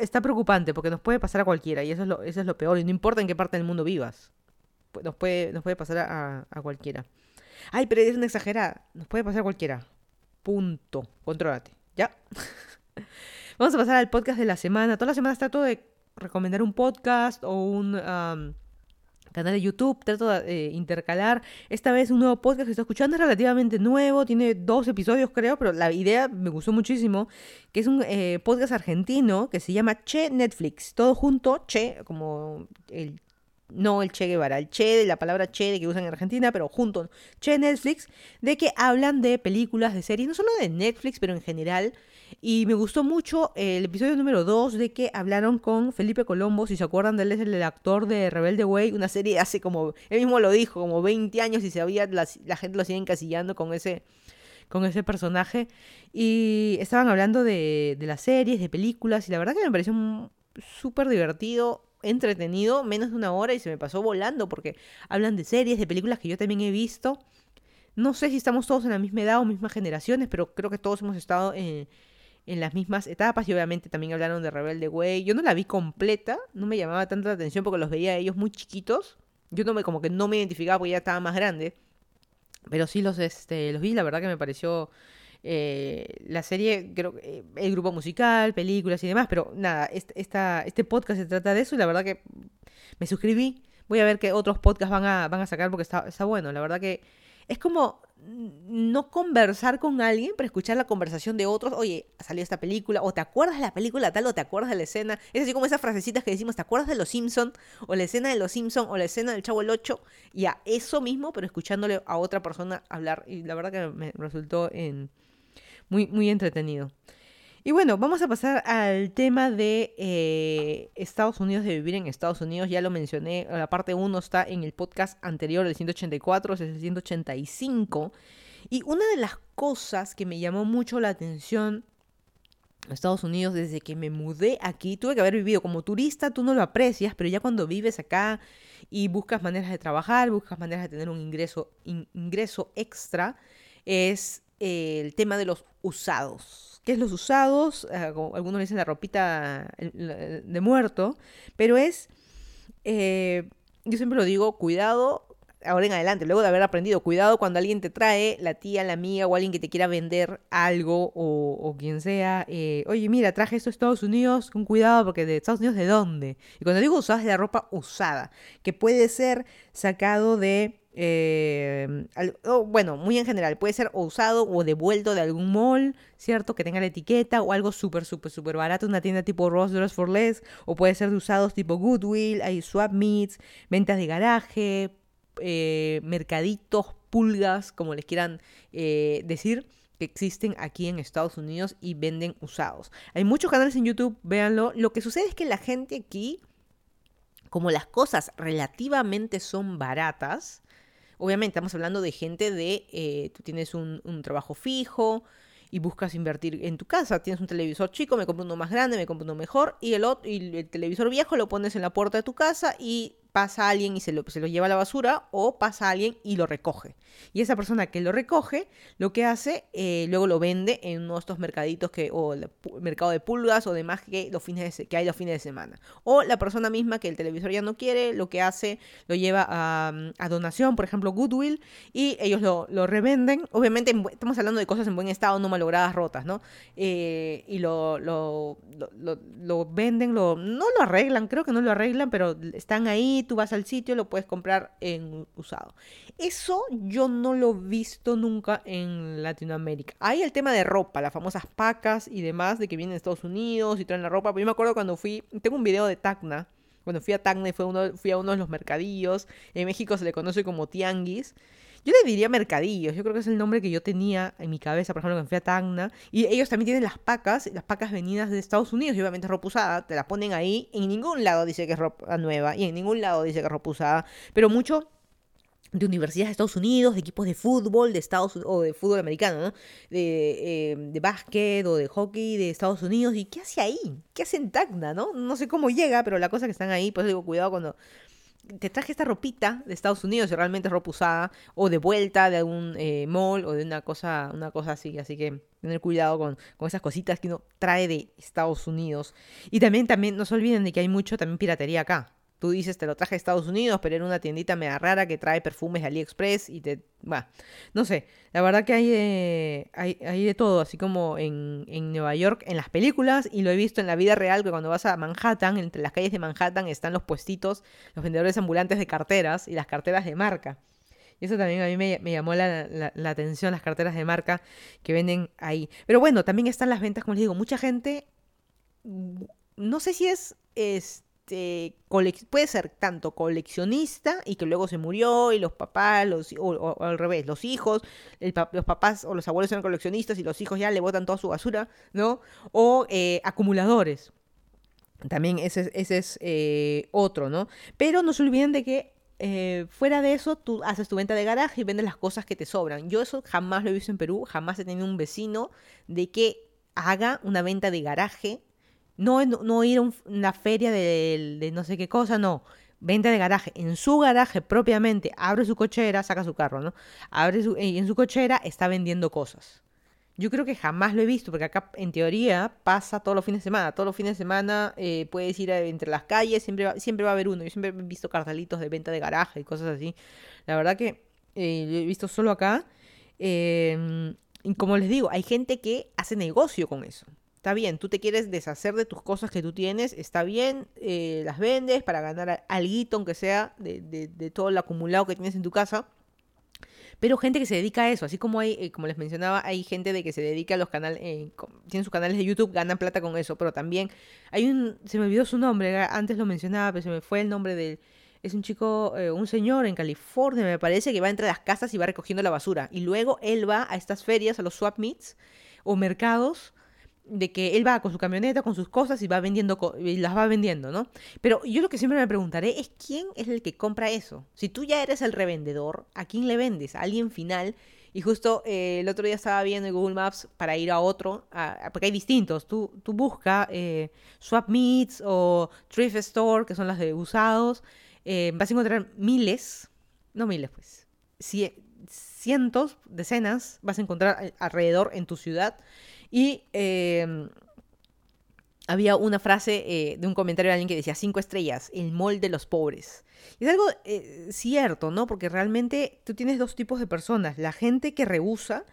está, preocupante porque nos puede pasar a cualquiera y eso es, lo, eso es lo peor. Y no importa en qué parte del mundo vivas, nos puede, nos puede pasar a, a cualquiera. Ay, pero es una exagerada. Nos puede pasar a cualquiera. Punto. Contrólate. ¿Ya? <laughs> Vamos a pasar al podcast de la semana. Todas las semanas trato de recomendar un podcast o un canal de YouTube. Trato de eh, intercalar. Esta vez un nuevo podcast que estoy escuchando es relativamente nuevo. Tiene dos episodios, creo, pero la idea me gustó muchísimo. Que es un eh, podcast argentino que se llama Che Netflix. Todo junto, Che, como el no el Che Guevara, el Che la palabra Che de que usan en Argentina, pero junto Che Netflix, de que hablan de películas, de series, no solo de Netflix, pero en general, y me gustó mucho el episodio número 2 de que hablaron con Felipe Colombo, si se acuerdan de él es el, actor de Rebelde Way, una serie hace como, él mismo lo dijo, como 20 años y se había, la, gente lo sigue encasillando con ese, con ese personaje. Y estaban hablando de, de las series, de películas, y la verdad que me pareció súper divertido entretenido, menos de una hora y se me pasó volando porque hablan de series, de películas que yo también he visto. No sé si estamos todos en la misma edad o mismas generaciones, pero creo que todos hemos estado en, en las mismas etapas y obviamente también hablaron de Rebelde Way. Yo no la vi completa, no me llamaba tanta la atención porque los veía a ellos muy chiquitos. Yo no me como que no me identificaba porque ya estaba más grande. Pero sí los este los vi, la verdad que me pareció eh, la serie, creo eh, el grupo musical, películas y demás, pero nada, este, esta, este podcast se trata de eso y la verdad que me suscribí. Voy a ver qué otros podcasts van a, van a sacar porque está, está bueno. La verdad que es como no conversar con alguien, pero escuchar la conversación de otros. Oye, salió esta película, o te acuerdas de la película tal, o te acuerdas de la escena. Es así como esas frasecitas que decimos, ¿te acuerdas de Los Simpson? O la escena de Los Simpson, o la escena del Chavo el 8. Y a eso mismo, pero escuchándole a otra persona hablar. Y la verdad que me resultó en, muy, muy entretenido. Y bueno, vamos a pasar al tema de eh, Estados Unidos, de vivir en Estados Unidos. Ya lo mencioné, la parte 1 está en el podcast anterior, el 184, es el 185. Y una de las cosas que me llamó mucho la atención a Estados Unidos desde que me mudé aquí, tuve que haber vivido como turista, tú no lo aprecias, pero ya cuando vives acá y buscas maneras de trabajar, buscas maneras de tener un ingreso, ingreso extra, es el tema de los usados. ¿Qué es los usados? Ah, algunos dicen la ropita de muerto, pero es, eh, yo siempre lo digo, cuidado ahora en adelante, luego de haber aprendido, cuidado cuando alguien te trae, la tía, la amiga o alguien que te quiera vender algo o, quien sea, eh, oye, mira, traje esto a Estados Unidos, con cuidado porque de Estados Unidos, ¿de dónde? Y cuando digo usada es de la ropa usada, que puede ser sacado de eh, bueno, muy en general, puede ser usado o devuelto de algún mall, ¿cierto? Que tenga la etiqueta o algo súper, súper, súper barato, una tienda tipo Ross Dress for Less, o puede ser de usados tipo Goodwill, hay swap meets, ventas de garaje, eh, mercaditos, pulgas, como les quieran eh, decir que existen aquí en Estados Unidos y venden usados. Hay muchos canales en YouTube, véanlo. Lo que sucede es que la gente aquí, como las cosas relativamente son baratas, Obviamente estamos hablando de gente de, eh, tú tienes un, un, trabajo fijo y buscas invertir en tu casa, tienes un televisor chico, me compro uno más grande, me compro uno mejor y el, otro, y el televisor viejo lo pones en la puerta de tu casa y pasa alguien y se lo, se lo lleva a la basura o pasa alguien y lo recoge. Y esa persona que lo recoge, lo que hace, eh, luego lo vende en uno de estos mercaditos que, o el mercado de pulgas o demás que, los fines que hay los fines de semana. O la persona misma que el televisor ya no quiere, lo que hace, lo lleva a, a donación, por ejemplo, Goodwill, y ellos lo, lo, revenden. Obviamente estamos hablando de cosas en buen estado, no malogradas, rotas, ¿no? Eh, y lo, lo, lo venden, lo, no lo arreglan, creo que no lo arreglan, pero están ahí tú vas al sitio, lo puedes comprar en usado. Eso yo no lo he visto nunca en Latinoamérica. Hay el tema de ropa, las famosas pacas y demás, de que vienen de Estados Unidos y traen la ropa. Pero yo me acuerdo cuando fui, tengo un video de Tacna, Cuando fui a Tacna y uno, fui a uno de los mercadillos, en México se le conoce como tianguis. Yo le diría mercadillos, yo creo que es el nombre que yo tenía en mi cabeza, por ejemplo, cuando fui a Tacna. Y ellos también tienen las pacas, las pacas venidas de Estados Unidos, y obviamente ropa usada, te la ponen ahí. En ningún lado dice que es ropa nueva, y en ningún lado dice que es ropa usada, pero mucho de universidades de Estados Unidos, de equipos de fútbol de Estados o de fútbol americano, ¿no? De, eh, de básquet o de hockey de Estados Unidos. ¿Y qué hace ahí? ¿Qué hace en Tacna, no? No sé cómo llega, pero la cosa que están ahí, pues digo, cuidado cuando te traje esta ropita de Estados Unidos, si realmente es ropa usada, o de vuelta de algún eh, mall o de una cosa, una cosa así. Así que tener cuidado con, con esas cositas que uno trae de Estados Unidos. Y también, también, no se olviden de que hay mucho también piratería acá. Tú dices, te lo traje a Estados Unidos, pero era una tiendita media rara que trae perfumes de AliExpress y te... Va, no sé, la verdad que hay de, hay, hay de todo, así como en, en, Nueva York, en las películas, y lo he visto en la vida real, que cuando vas a Manhattan, entre las calles de Manhattan están los puestitos, los vendedores ambulantes de carteras y las carteras de marca. Y eso también a mí me, llamó la, la, atención, las carteras de marca que venden ahí. Pero bueno, también están las ventas, como les digo, mucha gente, no sé si es... es este, puede ser tanto coleccionista y que luego se murió y los papás, o, al revés, los hijos, los papás o los abuelos eran coleccionistas y los hijos ya le botan toda su basura, ¿no? O eh, acumuladores. También ese, ese es eh, otro, ¿no? Pero no se olviden de que eh, fuera de eso, tú haces tu venta de garaje y vendes las cosas que te sobran. Yo eso jamás lo he visto en Perú, jamás he tenido un vecino de que haga una venta de garaje no, no ir a una feria de, no sé qué cosa, no. Venta de garaje. En su garaje propiamente, abre su cochera, saca su carro, ¿no? Abre su, en su cochera está vendiendo cosas. Yo creo que jamás lo he visto, porque acá en teoría pasa todos los fines de semana. Todos los fines de semana eh, puedes ir entre las calles, siempre va, siempre va a haber uno. Yo siempre he visto cartelitos de venta de garaje y cosas así. La verdad que eh, lo he visto solo acá. Eh, y como les digo, hay gente que hace negocio con eso. Está bien, tú te quieres deshacer de tus cosas que tú tienes, está bien, eh, las vendes para ganar algo, aunque sea de, de, todo el acumulado que tienes en tu casa. Pero gente que se dedica a eso, así como hay, eh, como les mencionaba, hay gente de que se dedica a los canales, eh, tienen sus canales de YouTube, ganan plata con eso, pero también hay un, se me olvidó su nombre, antes lo mencionaba, pero se me fue el nombre del, es un chico, un señor en California, me parece, que va entre las casas y va recogiendo la basura. Y luego él va a estas ferias, a los swap meets o mercados, de que él va con su camioneta, con sus cosas y va vendiendo y las va vendiendo, ¿no? Pero yo lo que siempre me preguntaré es quién es el que compra eso. Si tú ya eres el revendedor, ¿a quién le vendes? ¿A alguien final? Y justo eh, el otro día estaba viendo en Google Maps para ir a otro, porque hay distintos. Tú, tú busca eh, Swap Meets o Thrift Store, que son las de usados. Eh, vas a encontrar miles, no miles, pues, cientos, decenas, vas a encontrar alrededor en tu ciudad y em, había una frase eh, de un comentario de alguien que decía cinco estrellas, el mol de los pobres. Es algo eh, cierto, ¿no? Porque realmente tú tienes dos tipos de personas. La gente que rehúsa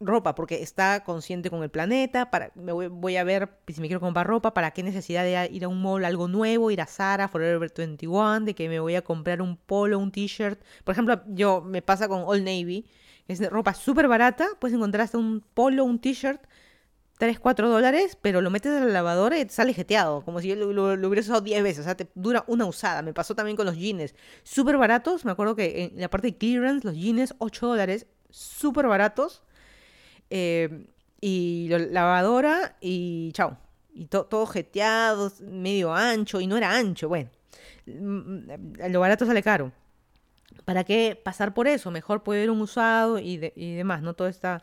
ropa porque está consciente con el planeta, para, me voy, a ver si me quiero comprar ropa, para qué necesidad de ir a un mall, algo nuevo, ir a Zara, Forever 21, de que me voy a comprar un polo, un t-shirt. Por ejemplo, yo me pasa con Old Navy, es ropa súper barata, puedes encontrar hasta un polo, un t-shirt, 3, 4 dólares, pero lo metes a la lavadora y sale jeteado, como si lo, lo, hubieras usado 10 veces, o sea, te dura una usada. Me pasó también con los jeans, súper baratos, me acuerdo que en la parte de clearance, los jeans, 8 dólares, súper baratos, eh, y lavadora y chao. Y todo jeteado, medio ancho, y no era ancho, bueno, mm, mm, lo barato sale caro. ¿Para qué pasar por eso? Mejor poder un usado y, demás, ¿no? Todo está...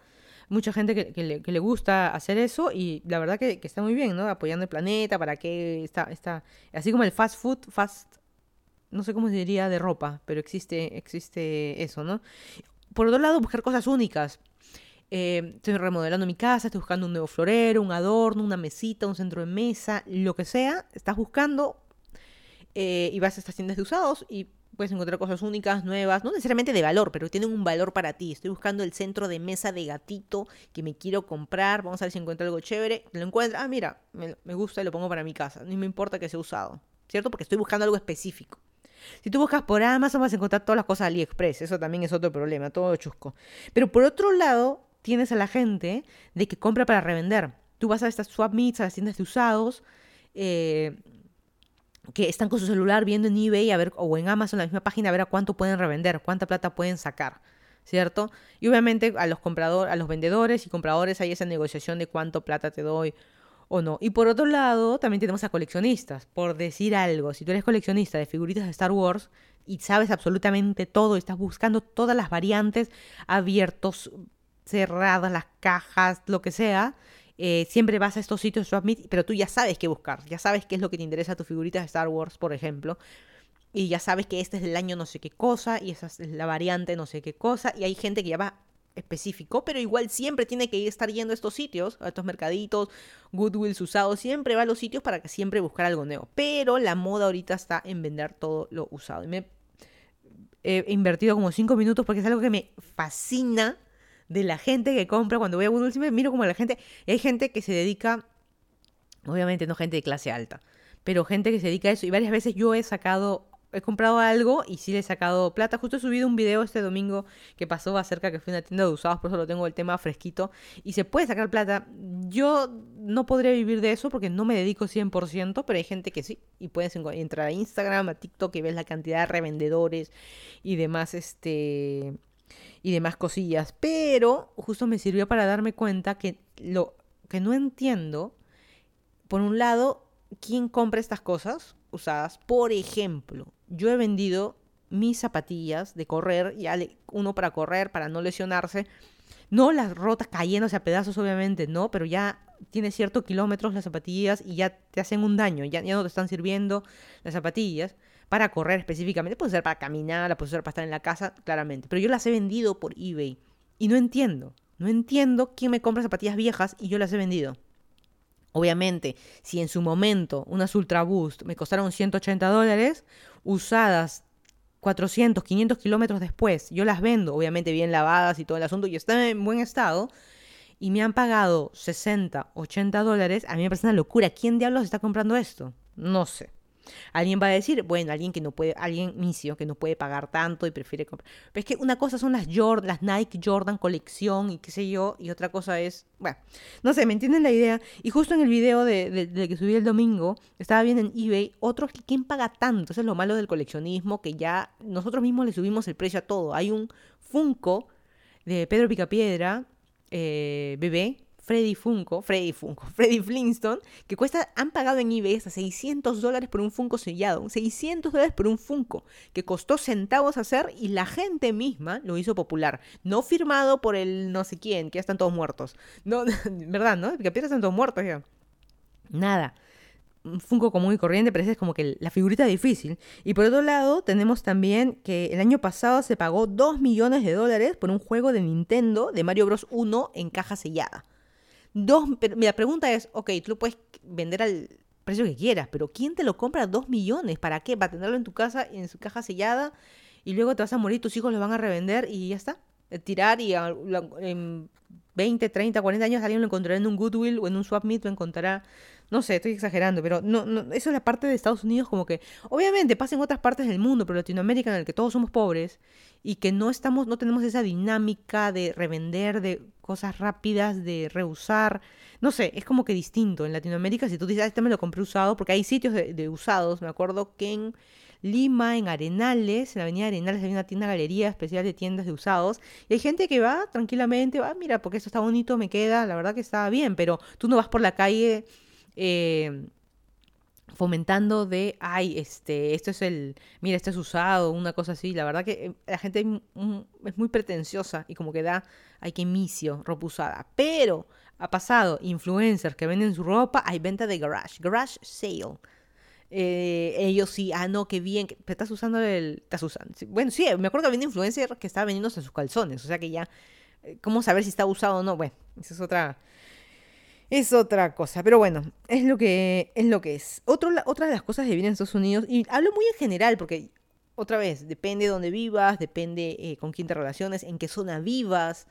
Mucha gente que, le, gusta hacer eso y la verdad que, está muy bien, ¿no? Apoyando el planeta, para qué está, está... Así como el fast food, fast... No sé cómo se diría de ropa, pero existe, existe eso, ¿no? Por otro lado, buscar cosas únicas. Eh, estoy remodelando mi casa, estoy buscando un nuevo florero, un adorno, una mesita, un centro de mesa, lo que sea. Estás buscando eh, y vas a estas tiendas de usados y puedes encontrar cosas únicas, nuevas, no necesariamente de valor, pero tienen un valor para ti. Estoy buscando el centro de mesa de gatito que me quiero comprar. Vamos a ver si encuentro algo chévere. Lo encuentro. Ah, mira, me, gusta y lo pongo para mi casa. No me importa que sea usado, ¿cierto? Porque estoy buscando algo específico. Si tú buscas por Amazon vas a encontrar todas las cosas de AliExpress. Eso también es otro problema, todo chusco. Pero por otro lado, tienes a la gente de que compra para revender. Tú vas a estas swap meets, a las tiendas de usados, eh, que están con su celular viendo en eBay a ver, o en Amazon, la misma página, a ver a cuánto pueden revender, cuánta plata pueden sacar. ¿Cierto? Y obviamente a los compradores, a los vendedores y compradores hay esa negociación de cuánto plata te doy o no. Y por otro lado, también tenemos a coleccionistas. Por decir algo, si tú eres coleccionista de figuritas de Star Wars y sabes absolutamente todo, estás buscando todas las variantes, abiertos, cerradas, las cajas, lo que sea, eh, siempre vas a estos sitios pero tú ya sabes qué buscar, ya sabes qué es lo que te interesa a tus figuritas de Star Wars, por ejemplo. Y ya sabes que este es el año no sé qué cosa, y esa es la variante no sé qué cosa, y hay gente que ya va específico, pero igual siempre tiene que estar yendo a estos sitios, a estos mercaditos, Goodwills usados, siempre va a los sitios para que siempre buscar algo nuevo. Pero la moda ahorita está en vender todo lo usado. Y me he invertido como 5 minutos porque es algo que me fascina de la gente que compra cuando voy a Goodwill. Miro como la gente. Hay gente que se dedica, obviamente no gente de clase alta, pero gente que se dedica a eso. Y varias veces yo he sacado, he comprado algo y sí le he sacado plata. Justo he subido un video este domingo que pasó acerca que fui a una tienda de usados, por eso lo tengo el tema fresquito. Y se puede sacar plata. Yo no podría vivir de eso porque no me dedico 100%, pero hay gente que sí. Y puedes entrar a Instagram, a TikTok y ves la cantidad de revendedores y demás, este y demás cosillas. Pero justo me sirvió para darme cuenta que lo que no entiendo, por un lado, quién compra estas cosas usadas. Por ejemplo, yo he vendido mis zapatillas de correr, ya uno para correr, para no lesionarse. No las rotas cayéndose a pedazos, obviamente, no, pero ya tiene ciertos kilómetros las zapatillas y ya te hacen un daño, ya, ya no te están sirviendo las zapatillas para correr específicamente, puede ser para caminar, puede ser para estar en la casa, claramente. Pero yo las he vendido por eBay y no entiendo, no entiendo quién me compra zapatillas viejas y yo las he vendido. Obviamente, si en su momento unas Ultra Boost me costaron 180 dólares, usadas 400, 500 kilómetros después, yo las vendo, obviamente bien lavadas y todo el asunto, y están en buen estado, y me han pagado 60, 80 dólares, a mí me parece una locura. ¿Quién diablos está comprando esto? No sé. Alguien va a decir, bueno, alguien que no puede, alguien misio que no puede pagar tanto y prefiere comprar. Pero es que una cosa son las Jordan, las Nike Jordan colección y qué sé yo, y otra cosa es, bueno, no sé, ¿me entienden la idea? Y justo en el video de, de, que subí el domingo, estaba viendo en eBay, otros, ¿quién paga tanto? Eso es lo malo del coleccionismo, que ya nosotros mismos le subimos el precio a todo. Hay un Funko de Pedro Picapiedra, eh, bebé, Freddy Funko, Freddy Funko, <laughs> Freddy Flintstone, que cuesta, han pagado en eBay hasta 600 dólares por un Funko sellado, 600 dólares por un Funko, que costó centavos hacer y la gente misma lo hizo popular. No firmado por el no sé quién, que ya están todos muertos. No, <laughs> ¿verdad, no? Que están todos muertos ya. Nada. Un Funko común y corriente, pero es como que la figurita difícil. Y por otro lado, tenemos también que el año pasado se pagó 2 millones de dólares por un juego de Nintendo de Mario Bros. 1 en caja sellada. Dos, pero, la pregunta es, ok, tú lo puedes vender al precio que quieras, pero ¿quién te lo compra dos millones? ¿Para qué? ¿Para tenerlo en tu casa, en su caja sellada? Y luego te vas a morir, tus hijos lo van a revender y ya está. Eh, tirar y en 20, 30, 40 años alguien lo encontrará en un Goodwill o en un Swap Meet, lo encontrará no sé, estoy exagerando, pero no, no, eso es la parte de Estados Unidos como que, obviamente pasa en otras partes del mundo, pero Latinoamérica en el que todos somos pobres y que no estamos, no tenemos esa dinámica de revender, de cosas rápidas, de reusar, no sé, es como que distinto. En Latinoamérica, si tú dices, ah, este me lo compré usado, porque hay sitios de, usados, me acuerdo que en Lima, en Arenales, en la avenida Arenales hay una tienda galería especial de tiendas de usados. Y hay gente que va tranquilamente, va, mira, porque esto está bonito, me queda, la verdad que está bien, pero tú no vas por la calle eh, fomentando de, ay, este, esto es el, mira, esto es usado, una cosa así. La verdad que eh, la gente es muy pretenciosa y como que da, ay, que misio, ropa usada. Pero ha pasado, influencers que venden su ropa, hay venta de garage, garage sale. Eh, ellos sí, ah, no, qué bien, que, estás usando el, estás usando. Bueno, sí, me acuerdo que había un influencer que estaba vendiéndose sus calzones, o sea que ya, ¿cómo saber si está usado o no? Bueno, esa es otra, es otra cosa. Pero bueno, es lo que es. Lo que es. Otro, otra de las cosas que vienen en Estados Unidos, y hablo muy en general, porque otra vez, depende de dónde vivas, depende eh, con quién te relaciones, en qué zona vivas.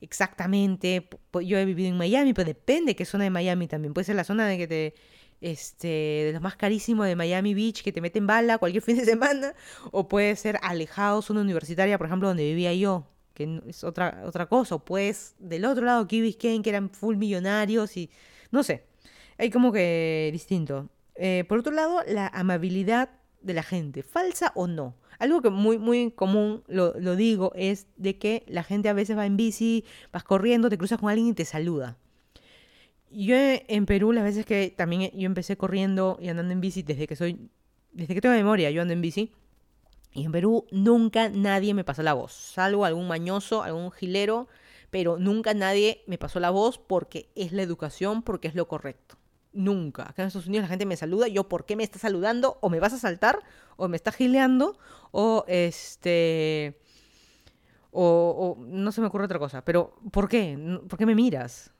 Exactamente, yo he vivido en Miami, pero depende de qué zona de Miami también. Puede ser la zona de que te, este, de los más carísimos de Miami Beach, que te meten bala cualquier <laughs> fin de semana, o puede ser alejado, zona universitaria, por ejemplo, donde vivía yo, que es otra, otra cosa. Pues del otro lado, Key Biscayne, que eran full millonarios y no sé. Hay como que distinto. Eh, por otro lado, la amabilidad de la gente, falsa o no. Algo que muy, muy común, lo, lo, digo, es de que la gente a veces va en bici, vas corriendo, te cruzas con alguien y te saluda. Yo en Perú, las veces que también yo empecé corriendo y andando en bici desde que soy, desde que tengo memoria, yo ando en bici. Y en Perú nunca nadie me pasó la voz, salvo algún mañoso, algún gilero, pero nunca nadie me pasó la voz porque es la educación, porque es lo correcto. Nunca. Acá en Estados Unidos la gente me saluda, yo ¿por qué me está saludando? O me vas a saltar, o me está gileando, o este... O, o no se me ocurre otra cosa, pero ¿por qué? ¿Por qué me miras?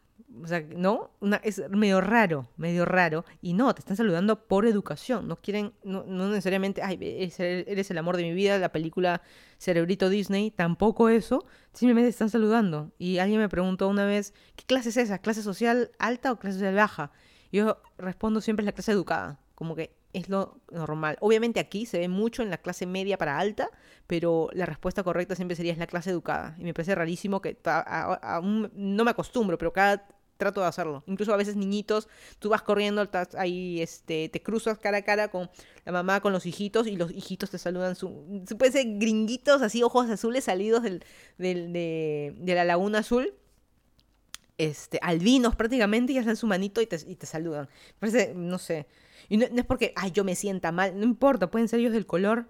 O sea, ¿no? es medio raro, medio raro. Y no, te están saludando por educación. No quieren, no, necesariamente, ay, eres el amor de mi vida, la película Cerebrito Disney. Tampoco eso. Simplemente te están saludando. Y alguien me preguntó una vez, ¿qué clase es esa? ¿Clase social alta o clase social baja? Yo respondo siempre es la clase educada. Como que es lo normal. Obviamente aquí se ve mucho en la clase media para alta, pero la respuesta correcta siempre sería es la clase educada. Y me parece rarísimo que aún no me acostumbro, pero cada trato de hacerlo. Incluso a veces niñitos, tú vas corriendo, ahí este, te cruzas cara a cara con la mamá, con los hijitos, y los hijitos te saludan. Su, puede ser gringuitos, así, ojos azules salidos del, de, la laguna azul. Este, albinos prácticamente, y hacen su manito y te, y te saludan. Parece, no sé. Y no, es porque, ay, yo me sienta mal, no importa, pueden ser ellos del color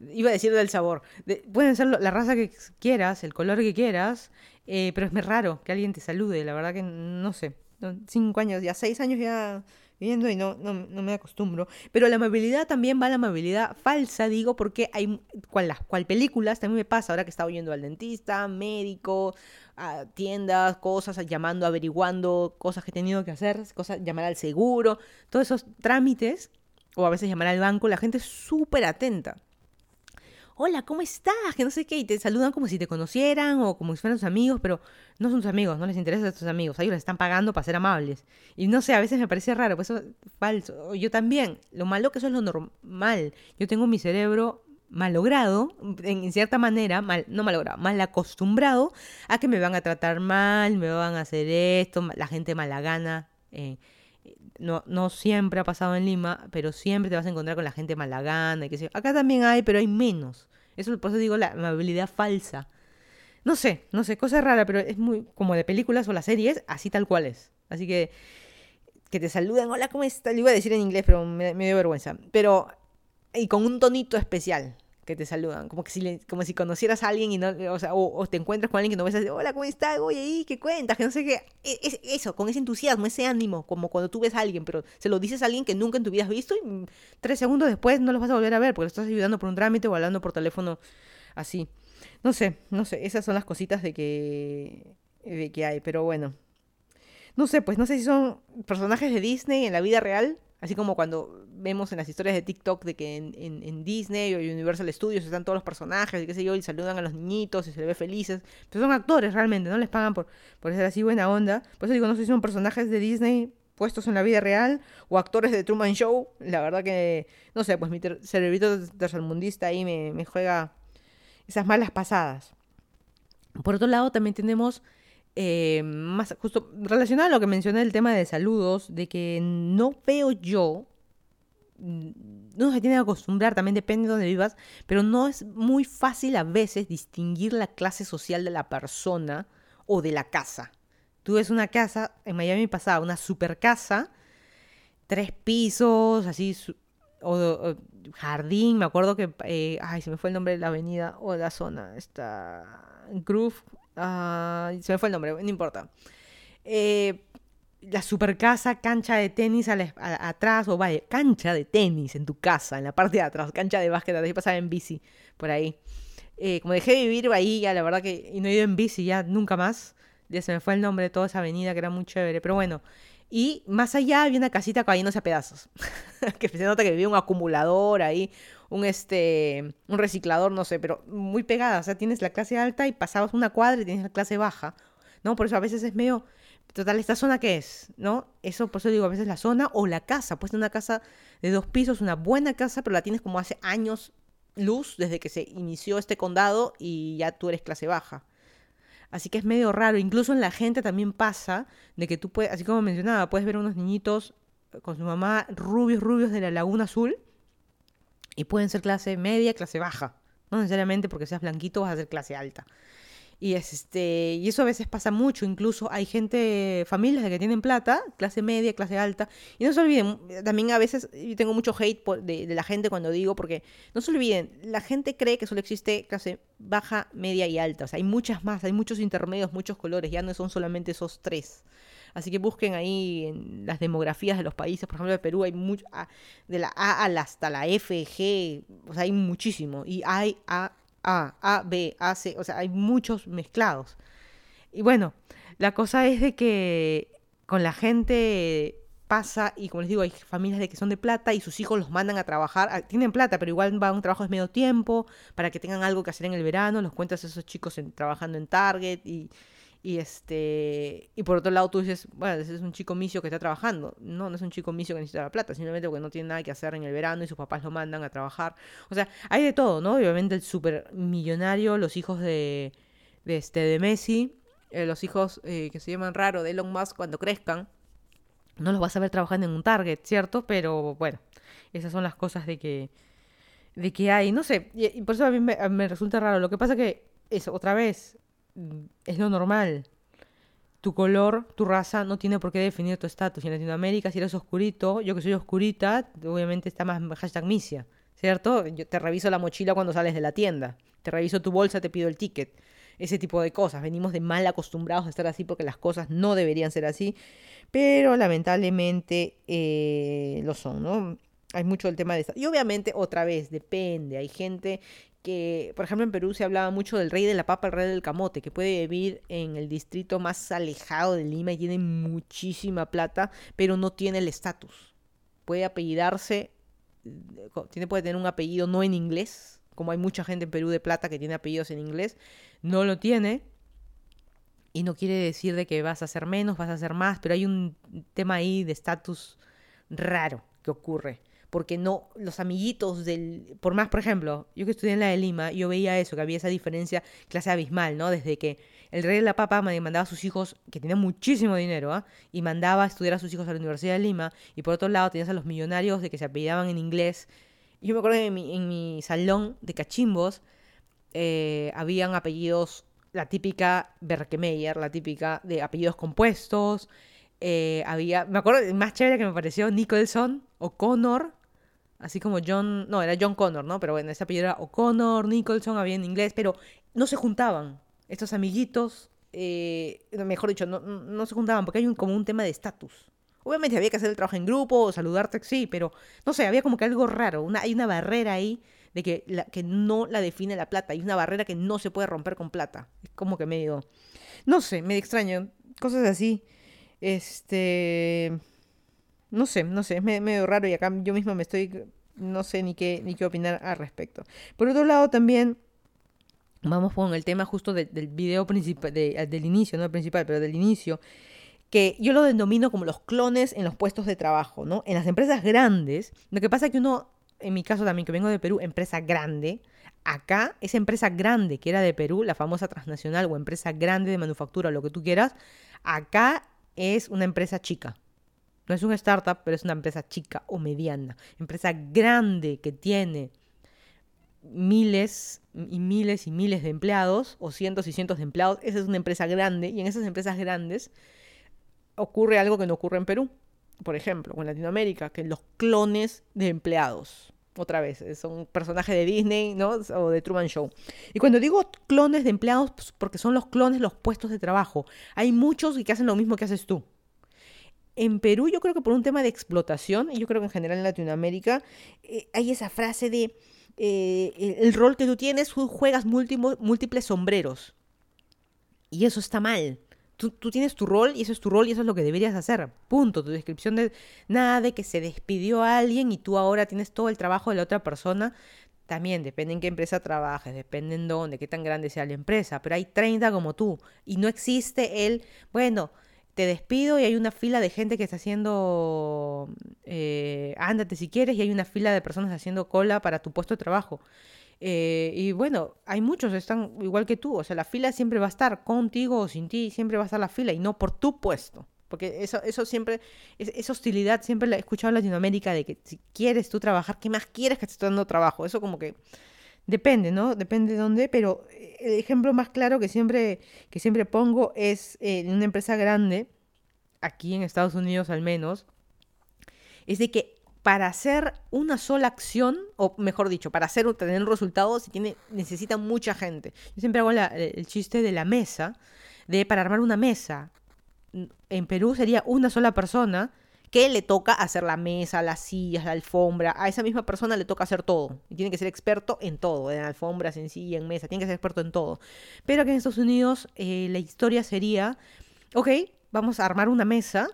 iba a decir del sabor. pueden ser la raza que quieras, el color que quieras, eh, pero es muy raro que alguien te salude, la verdad que no sé. Cinco años, ya seis años ya viviendo y no, no, me acostumbro. Pero la amabilidad también va a la amabilidad falsa, digo, porque hay cual, cual películas también me pasa ahora que estaba oyendo al dentista, médico, a tiendas, cosas, llamando, averiguando cosas que he tenido que hacer, cosas, llamar al seguro, todos esos trámites, o a veces llamar al banco, la gente es súper atenta hola, ¿cómo estás? Que no sé qué, y te saludan como si te conocieran o como si fueran tus amigos, pero no son tus amigos, no les interesa a tus amigos, ellos les están pagando para ser amables. Y no sé, a veces me parece raro, pues eso es falso. Yo también, lo malo que eso es lo normal. Yo tengo mi cerebro malogrado, en cierta manera, mal, no malogrado, mal acostumbrado a que me van a tratar mal, me van a hacer esto, la gente mala gana. Eh, no, no siempre ha pasado en Lima, pero siempre te vas a encontrar con la gente malagana y que Acá también hay, pero hay menos. Eso por eso digo la amabilidad falsa. No sé, no sé, cosa rara, pero es muy como de películas o las series, así tal cual es. Así que que te saluden, hola, ¿cómo estás? Lo iba a decir en inglés, pero me, me dio vergüenza. Pero, y con un tonito especial que te saludan, como que si como si conocieras a alguien y no, o, sea, o, te encuentras con alguien que no ves así, hola, ¿cómo estás? Oye, ¿y qué cuentas? Que no sé qué. E, es, eso, con ese entusiasmo, ese ánimo, como cuando tú ves a alguien, pero se lo dices a alguien que nunca en tu vida has visto y tres segundos después no los vas a volver a ver porque lo estás ayudando por un trámite o hablando por teléfono así. No sé, no sé, esas son las cositas de que, de que hay, pero bueno. No sé, pues no sé si son personajes de Disney en la vida real Así como cuando vemos en las historias de TikTok de que en, Disney o Universal Studios están todos los personajes y qué sé yo, y saludan a los niñitos y se les ve felices. Pero son actores realmente, no les pagan por, por ser así buena onda. Por eso digo, no sé si son personajes de Disney puestos en la vida real o actores de Truman Show. La verdad que, no sé, pues mi cerebrito tercermundista ahí me, me juega esas malas pasadas. Por otro lado, también tenemos eh, más justo relacionado a lo que mencioné el tema de saludos, de que no veo yo, mm, no se tiene que acostumbrar, también depende de dónde vivas, pero no es muy fácil a veces distinguir la clase social de la persona o de la casa. Tú ves una casa, en Miami pasaba, una super casa, tres pisos, así, o, jardín, me acuerdo que, eh, ay, se me fue el nombre de la avenida o la zona, está Groove, Ah, se me fue el nombre, no importa. Eh, la super casa, cancha de tenis atrás, o vaya, cancha de tenis en tu casa, en la parte de atrás, cancha de básquet, así pasaba en bici, por ahí. Eh, como dejé de vivir ahí, ya la verdad que, y no he ido en bici ya nunca más, ya se me fue el nombre de toda esa avenida que era muy chévere, pero bueno. Y más allá había una casita cayéndose a pedazos, <laughs> que se nota que vivía un acumulador ahí, un, este, un reciclador, no sé, pero muy pegada. O sea, tienes la clase alta y pasabas una cuadra y tienes la clase baja, ¿no? Por eso a veces es medio, total, ¿esta zona qué es? ¿No? Eso, por eso digo, a veces la zona o la casa. Pues una casa de dos pisos, una buena casa, pero la tienes como hace años luz, desde que se inició este condado y ya tú eres clase baja. Así que es medio raro. Incluso en la gente también pasa de que tú puedes, así como mencionaba, puedes ver unos niñitos con su mamá, rubios, rubios de la Laguna Azul, y pueden ser clase media, clase baja. No necesariamente porque seas blanquito vas a ser clase alta. Y, este, y eso a veces pasa mucho, incluso hay gente, familias que tienen plata, clase media, clase alta, y no se olviden, también a veces yo tengo mucho hate de, de, la gente cuando digo, porque no se olviden, la gente cree que solo existe clase baja, media y alta, o sea, hay muchas más, hay muchos intermedios, muchos colores, ya no son solamente esos tres. Así que busquen ahí en las demografías de los países, por ejemplo, de Perú hay mucho, de la A hasta la F, G, o sea, hay muchísimo, y hay A a, A, B, A, C, o sea, hay muchos mezclados. Y bueno, la cosa es de que con la gente pasa, y como les digo, hay familias de que son de plata y sus hijos los mandan a trabajar, ah, tienen plata, pero igual van a un trabajo de medio tiempo, para que tengan algo que hacer en el verano, los cuentas a esos chicos trabajando en Target y y este y por otro lado tú dices, bueno, ese es un chico misio que está trabajando. No, no es un chico misio que necesita la plata, simplemente porque no tiene nada que hacer en el verano y sus papás lo mandan a trabajar. O sea, hay de todo, ¿no? Obviamente el super millonario, los hijos de, de, este, de Messi, eh, los hijos eh, que se llaman raro de Elon Musk cuando crezcan, no los vas a ver trabajando en un Target, ¿cierto? Pero bueno, esas son las cosas de que, de que hay. No sé, y, por eso a mí me, resulta raro. Lo que pasa que, eso, otra vez, es lo normal. Tu color, tu raza no tiene por qué definir tu estatus. En Latinoamérica, si eres oscurito, yo que soy oscurita, obviamente está más hashtag misia, ¿cierto? Yo te reviso la mochila cuando sales de la tienda. Te reviso tu bolsa, te pido el ticket. Ese tipo de cosas. Venimos de mal acostumbrados a estar así porque las cosas no deberían ser así. Pero lamentablemente eh, lo son, ¿no? Hay mucho el tema de... Y obviamente, otra vez, depende. Hay gente que, por ejemplo, en Perú se hablaba mucho del rey de la papa, el rey del camote, que puede vivir en el distrito más alejado de Lima y tiene muchísima plata, pero no tiene el estatus. Puede apellidarse, eh, tiene, puede tener un apellido no en inglés, como hay mucha gente en Perú de plata que tiene apellidos en inglés, no lo tiene. Y no quiere decir de que vas a hacer menos, vas a hacer más, pero hay un tema ahí de estatus raro que ocurre porque no, los amiguitos del, por más, por ejemplo, yo que estudié en la de Lima, yo veía eso, que había esa diferencia clase abismal, ¿no? Desde que el rey de la papa mandaba a sus hijos, que tenían muchísimo dinero, ¿ah? Y mandaba a estudiar a sus hijos a la Universidad de Lima, y por otro lado tenías a los millonarios de que se apellidaban en inglés. Yo me acuerdo que en mi, en mi salón de cachimbos eh, habían apellidos, la típica Berkemeyer, la típica de apellidos compuestos, eh, había, me acuerdo, más chévere que me pareció Nicholson, O'Connor, así como John, no, era John Connor, ¿no? Pero bueno, ese apellido era O'Connor, Nicholson, había en inglés, pero no se juntaban. Estos amiguitos, eh, mejor dicho, no, no, se juntaban porque hay un, como un tema de estatus. Obviamente había que hacer el trabajo en grupo, saludarte, sí, pero no sé, había como que algo raro, hay una barrera ahí de que, la, que no la define la plata, hay una barrera que no se puede romper con plata. Es como que medio, no sé, medio extraño, cosas así. Este. No sé, no sé, es medio raro y acá yo mismo me estoy. No sé ni qué, ni qué opinar al respecto. Por otro lado, también. Vamos con el tema justo del video principal, del inicio, no el principal, pero del inicio que yo lo denomino como los clones en los puestos de trabajo, ¿no? En las empresas grandes, lo que pasa es que uno, en mi caso también, que vengo de Perú, empresa grande, acá, esa empresa grande que era de Perú, la famosa transnacional o empresa grande de manufactura, lo que tú quieras, acá es una empresa chica. No es una startup, pero es una empresa chica o mediana. Empresa grande que tiene miles y miles y miles de empleados o cientos y cientos de empleados. Esa es una empresa grande y en esas empresas grandes ocurre algo que no ocurre en Perú, por ejemplo, en Latinoamérica, que los clones de empleados. Otra vez, son personajes de Disney, ¿no? O de Truman Show. Y cuando digo clones de empleados, pues porque son los clones los puestos de trabajo. Hay muchos que hacen lo mismo que haces tú. En Perú, yo creo que por un tema de explotación, y yo creo que en general en Latinoamérica, eh, hay esa frase de eh, el rol que tú tienes, juegas múltiples sombreros. Y eso está mal. Tú, tienes tu rol y eso es tu rol y eso es lo que deberías hacer. Punto. Tu descripción de nada de que se despidió a alguien y tú ahora tienes todo el trabajo de la otra persona. También depende en qué empresa trabajes, depende en dónde, qué tan grande sea la empresa. Pero hay 30 como tú y no existe el, bueno, te despido y hay una fila de gente que está haciendo, eh, ándate si quieres y hay una fila de personas haciendo cola para tu puesto de trabajo. Eh, y bueno, hay muchos, están igual que tú, o sea, la fila siempre va a estar contigo o sin ti, siempre va a estar la fila y no por tu puesto. Porque eso, eso siempre, esa hostilidad siempre la he escuchado en Latinoamérica de que si quieres tú trabajar, ¿qué más quieres que te esté dando trabajo? Eso como que depende, ¿no? Depende de dónde, pero el ejemplo más claro que siempre, que siempre pongo es en una empresa grande, aquí en Estados Unidos al menos, es de que para hacer una sola acción, o mejor dicho, para hacer tener un resultado, se tiene, necesita mucha gente. Yo siempre hago el chiste de la mesa, de para armar una mesa. En Perú sería una sola persona que le toca hacer la mesa, las sillas, la alfombra. A esa misma persona le toca hacer todo. Tiene que ser experto en todo, en alfombras, en silla, en mesa. Tiene que ser experto en todo. Pero aquí en Estados Unidos eh, la historia sería, ok, vamos a armar una mesa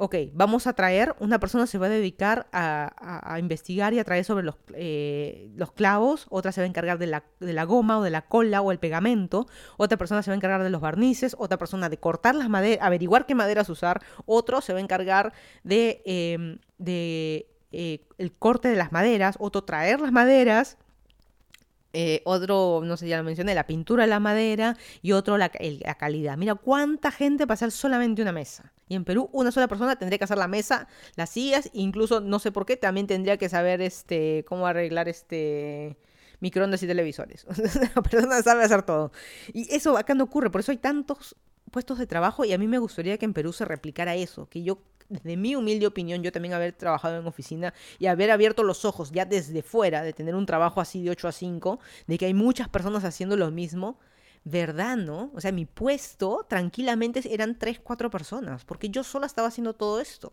ok, vamos a traer, una persona se va a dedicar a, investigar y a traer sobre los, eh, los, clavos, otra se va a encargar de la, la, goma o de la cola o el pegamento, otra persona se va a encargar de los barnices, otra persona de cortar las maderas, averiguar qué maderas usar, otro se va a encargar de, em, eh, el corte de las maderas, otro traer las maderas, eh, otro, no sé, ya lo mencioné, la pintura de la madera y otro la, calidad. Mira cuánta gente para hacer solamente una mesa. Y en Perú una sola persona tendría que hacer la mesa, las sillas, incluso no sé por qué, también tendría que saber este cómo arreglar este microondas y televisores. <laughs> la persona sabe hacer todo. Y eso acá no ocurre, por eso hay tantos puestos de trabajo y a mí me gustaría que en Perú se replicara eso, que yo desde mi humilde opinión, yo también haber trabajado en oficina y haber abierto los ojos ya desde fuera, de tener un trabajo así de 8 a 5, de que hay muchas personas haciendo lo mismo, ¿verdad, no? O sea, mi puesto tranquilamente eran 3, 4 personas, porque yo sola estaba haciendo todo esto.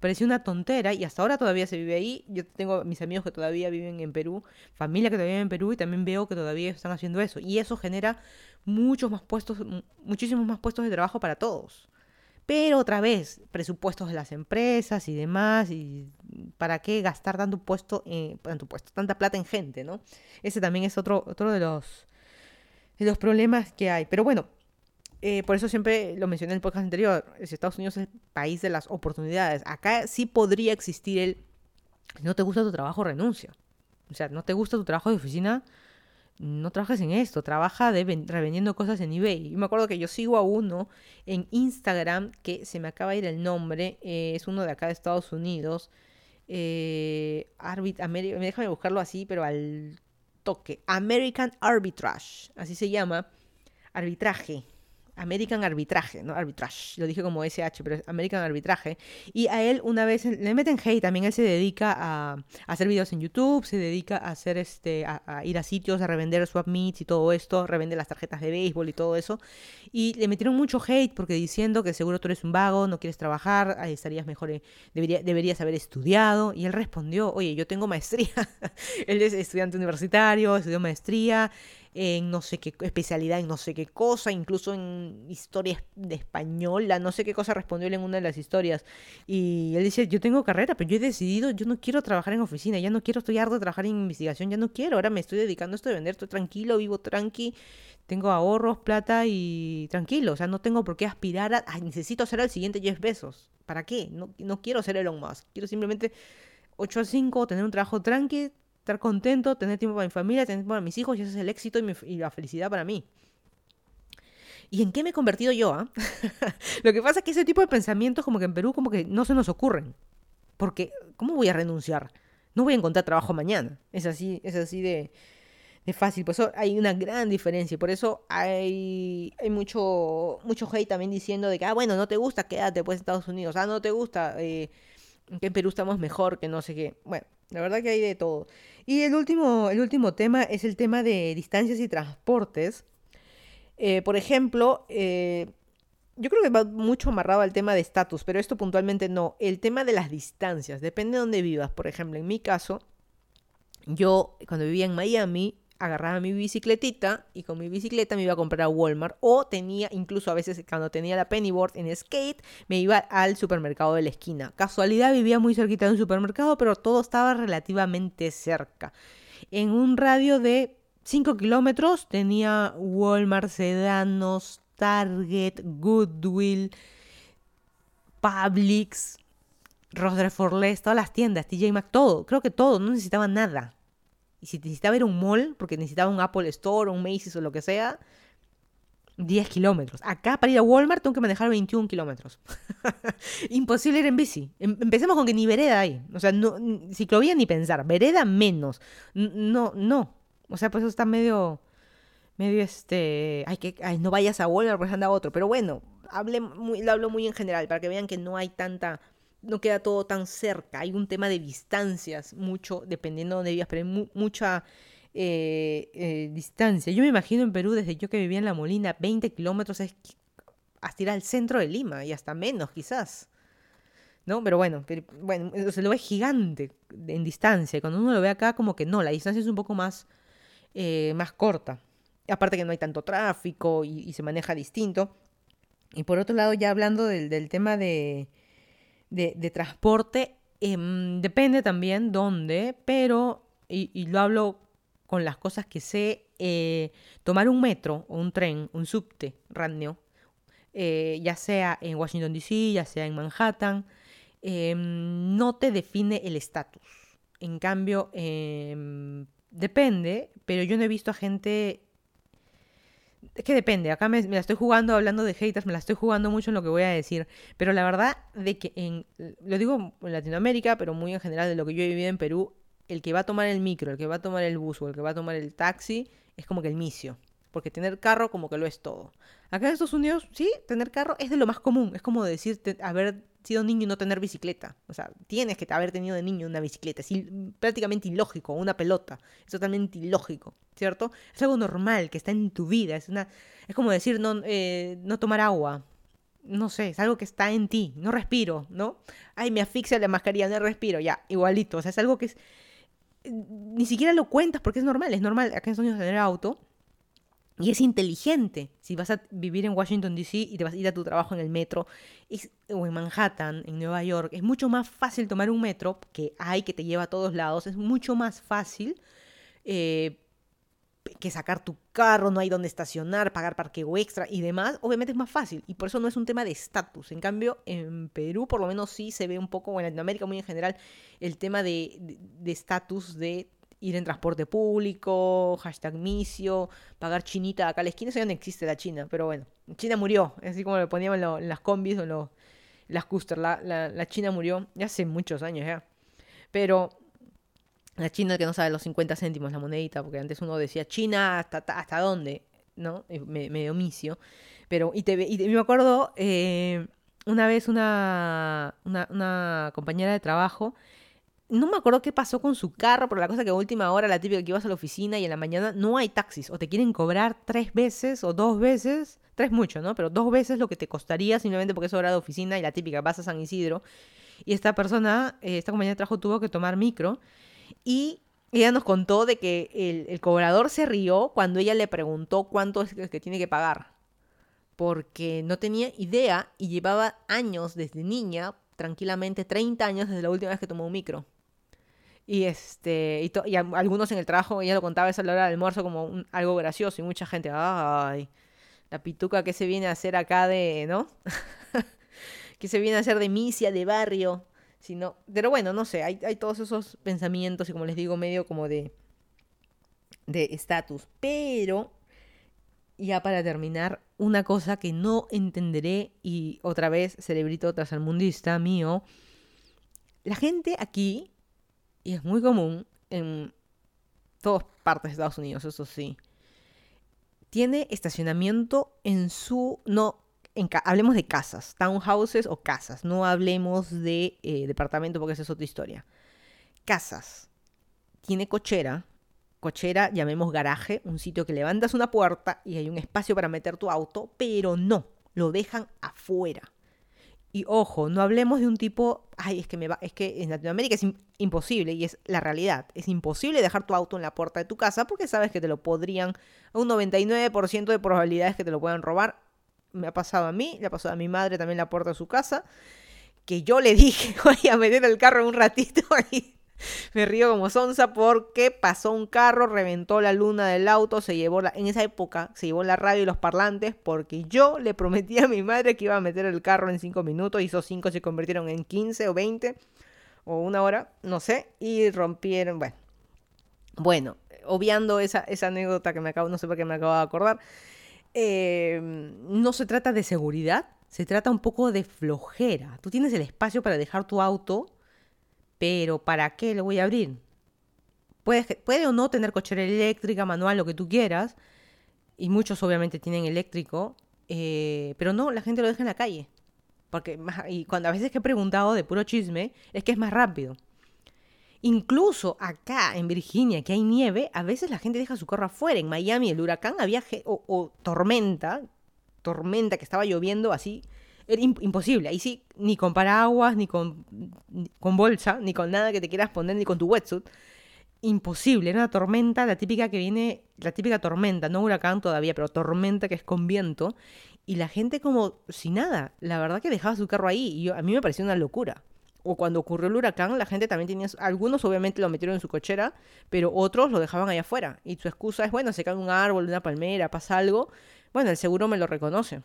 Parecía una tontera y hasta ahora todavía se vive ahí. Yo tengo mis amigos que todavía viven en Perú, familia que todavía vive en Perú y también veo que todavía están haciendo eso. Y eso genera muchos más puestos, muchísimos más puestos de trabajo para todos. Pero otra vez, presupuestos de las empresas y demás, y para qué gastar tanto puesto, en, tanto puesto, tanta plata en gente, ¿no? Ese también es otro, otro de los los problemas que hay. Pero bueno, eh, por eso siempre lo mencioné en el podcast anterior, Estados Unidos es el país de las oportunidades. Acá sí podría existir el, no te gusta tu trabajo, renuncia. O sea, no te gusta tu trabajo de oficina, no trabajes en esto, trabaja revendiendo cosas en eBay. Y me acuerdo que yo sigo a uno en Instagram, que se me acaba de ir el nombre, eh, es uno de acá de Estados Unidos. Eh, Arbit déjame buscarlo así, pero al toque. American Arbitrage, así se llama. Arbitraje. American Arbitraje, ¿no? Arbitrage, lo dije como SH, pero American Arbitraje. Y a él una vez le meten hate, también él se dedica a, hacer videos en YouTube, se dedica a hacer este, a, ir a sitios, a revender swap meets y todo esto, revende las tarjetas de béisbol y todo eso. Y le metieron mucho hate porque diciendo que seguro tú eres un vago, no quieres trabajar, estarías mejor, eh, debería, deberías haber estudiado. Y él respondió, oye, yo tengo maestría. <laughs> él es estudiante universitario, estudió maestría en no sé qué especialidad, en no sé qué cosa, incluso en historia de española, no sé qué cosa respondió él en una de las historias. Y él dice, yo tengo carrera, pero yo he decidido, yo no quiero trabajar en oficina, ya no quiero, estoy harto de trabajar en investigación, ya no quiero, ahora me estoy dedicando a esto de vender, estoy tranquilo, vivo tranqui, tengo ahorros, plata y tranquilo, o sea, no tengo por qué aspirar a, necesito ser el siguiente Jeff Bezos, ¿para qué? No, no quiero ser Elon Musk, quiero simplemente 8 a 5, tener un trabajo tranqui, estar contento, tener tiempo para mi familia, tener tiempo para mis hijos, y ese es el éxito y, la felicidad para mí. ¿Y en qué me he convertido yo? Ah? <laughs> Lo que pasa es que ese tipo de pensamientos como que en Perú como que no se nos ocurren. Porque, ¿cómo voy a renunciar? No voy a encontrar trabajo mañana. Es así, es así de, fácil. Por eso hay una gran diferencia. Por eso hay, hay mucho, mucho hate también diciendo de que, ah, bueno, no te gusta, quédate pues en Estados Unidos. Ah, no te gusta, eh, que en Perú estamos mejor, que no sé qué. Bueno, la verdad que hay de todo. Y el último, el último tema es el tema de distancias y transportes. Eh, por ejemplo, eh, yo creo que va mucho amarrado al tema de estatus, pero esto puntualmente no. El tema de las distancias, depende de dónde vivas. Por ejemplo, en mi caso, yo cuando vivía en Miami, agarraba mi bicicletita y con mi bicicleta me iba a comprar a Walmart o tenía incluso a veces cuando tenía la pennyboard en skate me iba al supermercado de la esquina. Casualidad vivía muy cerquita de un supermercado pero todo estaba relativamente cerca. En un radio de 5 kilómetros tenía Walmart, Sedanos, Target, Goodwill, Publix, Rosre Forlés, todas las tiendas, TJ Maxx, todo, creo que todo, no necesitaba nada. Y si necesitaba ir a un mall, porque necesitaba un Apple Store o un Macy's o lo que sea, 10 kilómetros. Acá para ir a Walmart tengo que manejar 21 kilómetros. <laughs> Imposible ir en bici. Em, empecemos con que ni vereda hay. O sea, no, ciclovía ni pensar. Vereda menos. No, no. O sea, pues eso está medio, medio este, ay, que, no vayas a Walmart, pues anda otro. Pero bueno, hable muy, lo hablo muy en general para que vean que no hay tanta, no queda todo tan cerca. Hay un tema de distancias, mucho, dependiendo de dónde vivas, pero hay mucha eh, eh, distancia. Yo me imagino en Perú, desde yo que vivía en La Molina, 20 kilómetros es hasta ir al centro de Lima y hasta menos quizás. ¿No? Pero bueno, bueno, se lo ve gigante en distancia. Cuando uno lo ve acá, como que no, la distancia es un poco más, eh, más corta. Aparte que no hay tanto tráfico y, se maneja distinto. Y por otro lado, ya hablando del, tema de, de, transporte, em, depende también dónde, pero, y, lo hablo con las cosas que sé, eh, tomar un metro o un tren, un subte random, eh, ya sea en Washington DC, ya sea en Manhattan, em, no te define el estatus. En cambio, em, depende, pero yo no he visto a gente... Es que depende, acá me, la estoy jugando hablando de haters, me la estoy jugando mucho en lo que voy a decir, pero la verdad de que en, lo digo en Latinoamérica, pero muy en general de lo que yo he vivido en Perú, el que va a tomar el micro, el que va a tomar el bus o el que va a tomar el taxi es como que el misio. Porque tener carro como que lo es todo. Acá en Estados Unidos, sí, tener carro es de lo más común. Es como decir haber sido niño y no tener bicicleta. O sea, tienes que haber tenido de niño una bicicleta. Es prácticamente ilógico. Una pelota. Es totalmente ilógico, ¿cierto? Es algo normal que está en tu vida. Es, una, es como decir no, eh, no tomar agua no sé, es algo que está en ti, no respiro, ¿no? Ay, me asfixia la mascarilla, no respiro, ya, igualito, o sea, es algo que es ni siquiera lo cuentas porque es normal, es normal acá en Estados Unidos tener auto y es inteligente. Si vas a vivir en Washington, D.C. y te vas a ir a tu trabajo en el metro, o en Manhattan, en Nueva York, es mucho más fácil tomar un metro que hay, que te lleva a todos lados. Es mucho más fácil eh, que sacar tu carro, no hay donde estacionar, pagar parqueo extra y demás, obviamente es más fácil. Y por eso no es un tema de estatus. En cambio, en Perú por lo menos sí se ve un poco, o en Latinoamérica muy en general, el tema de estatus de, ir en transporte público, hashtag misio, pagar chinita acá a la esquina, eso ya no existe la China, pero bueno, China murió, así como le ponían en, las combis o las Custer, la, la China murió ya hace muchos años ya. Pero la China que no sabe los 50 céntimos la monedita, porque antes uno decía China hasta, hasta dónde, ¿no? Medio misio. Pero, y, te, y me acuerdo eh, una vez una, una, compañera de trabajo, no me acuerdo qué pasó con su carro, pero la cosa que a última hora, la típica que ibas a la oficina y en la mañana no hay taxis, o te quieren cobrar tres veces o dos veces, tres mucho, ¿no? Pero dos veces lo que te costaría simplemente porque es hora de oficina y la típica vas a San Isidro. Y esta persona, eh, esta compañera de trabajo tuvo que tomar micro y ella nos contó de que el, cobrador se rió cuando ella le preguntó cuánto es que tiene que pagar. Porque no tenía idea y llevaba años desde niña, tranquilamente 30 años desde la última vez que tomó un micro. Y este y, algunos en el trabajo, ella lo contaba esa hora del almuerzo como algo gracioso y mucha gente, ay, la pituca que se viene a hacer acá de, ¿no? <laughs> que se viene a hacer de misia, de barrio sino, pero bueno, no sé, hay, hay todos esos pensamientos y como les digo, medio como de de estatus. Pero, ya para terminar, una cosa que no entenderé y otra vez, cerebrito mundista mío, la gente aquí, y es muy común en todas partes de Estados Unidos, eso sí, tiene estacionamiento en su, no hablemos de casas, townhouses o casas, no hablemos de eh, departamento porque esa es otra historia. Casas. Tiene cochera, cochera, llamemos garaje, un sitio que levantas una puerta y hay un espacio para meter tu auto, pero no, lo dejan afuera. Y ojo, no hablemos de un tipo, ay, es que me va, es que en Latinoamérica es imposible y es la realidad. Es imposible dejar tu auto en la puerta de tu casa porque sabes que te lo podrían, un 99% de probabilidades que te lo puedan robar me ha pasado a mí, le ha pasado a mi madre también la puerta de su casa, que yo le <laughs> dije, voy a meter el carro un ratito <laughs> y <laughs> me río como sonza porque pasó un carro, reventó la luna del auto, se llevó la, en esa época se llevó la radio y los parlantes porque yo le prometí a mi madre que iba a meter el carro en 5 minutos y esos 5 se convirtieron en 15 o 20 o una hora, no sé, y rompieron, bueno. Bueno, obviando esa, esa anécdota que me acabo, no sé por qué me acabo de acordar, eh, no se trata de seguridad, se trata un poco de flojera. Tú tienes el espacio para dejar tu auto, pero ¿para qué lo voy a abrir? Puede, puede o no tener cochera eléctrica, manual, lo que tú quieras, y muchos obviamente tienen eléctrico, eh, pero no, la gente lo deja en la calle. Porque, <laughs> y cuando a veces he preguntado de puro chisme, es que es más rápido. Incluso acá en Virginia, que hay nieve, a veces la gente deja su carro afuera. En Miami, el huracán había o, tormenta, tormenta que estaba lloviendo así. Era imposible. Ahí sí, ni con paraguas, ni con, con bolsa, ni con nada que te quieras poner, ni con tu wetsuit. Imposible. Era una tormenta, la típica que viene, la típica tormenta, no huracán todavía, pero tormenta que es con viento. Y la gente como sin nada. La verdad que dejaba su carro ahí. Y a mí me pareció una locura o cuando ocurrió el huracán, la gente también tenía, algunos obviamente lo metieron en su cochera, pero otros lo dejaban allá afuera. Y su excusa es, bueno, se cae un árbol, una palmera, pasa algo, bueno, el seguro me lo reconoce.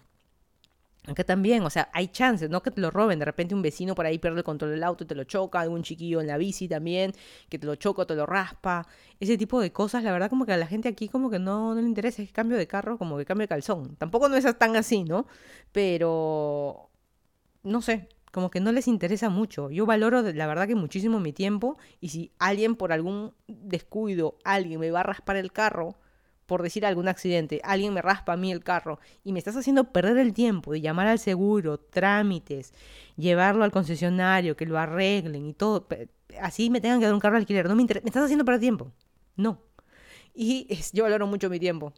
Aunque también, o sea, hay chances, no que te lo roben, de repente un vecino por ahí pierde el control del auto y te lo choca, algún chiquillo en la bici también, que te lo choca, te lo raspa, ese tipo de cosas, la verdad como que a la gente aquí como que no, no le interesa, es cambio de carro como que cambio de calzón. Tampoco no es tan así, ¿no? Pero, no sé, como que no les interesa mucho. Yo valoro la verdad que muchísimo mi tiempo y si alguien por algún descuido, alguien me va a raspar el carro, por decir algún accidente, alguien me raspa a mí el carro y me estás haciendo perder el tiempo de llamar al seguro, trámites, llevarlo al concesionario, que lo arreglen y todo, así me tengan que dar un carro alquiler, no me interesa, me estás haciendo perder tiempo. No. Y yo valoro mucho mi tiempo.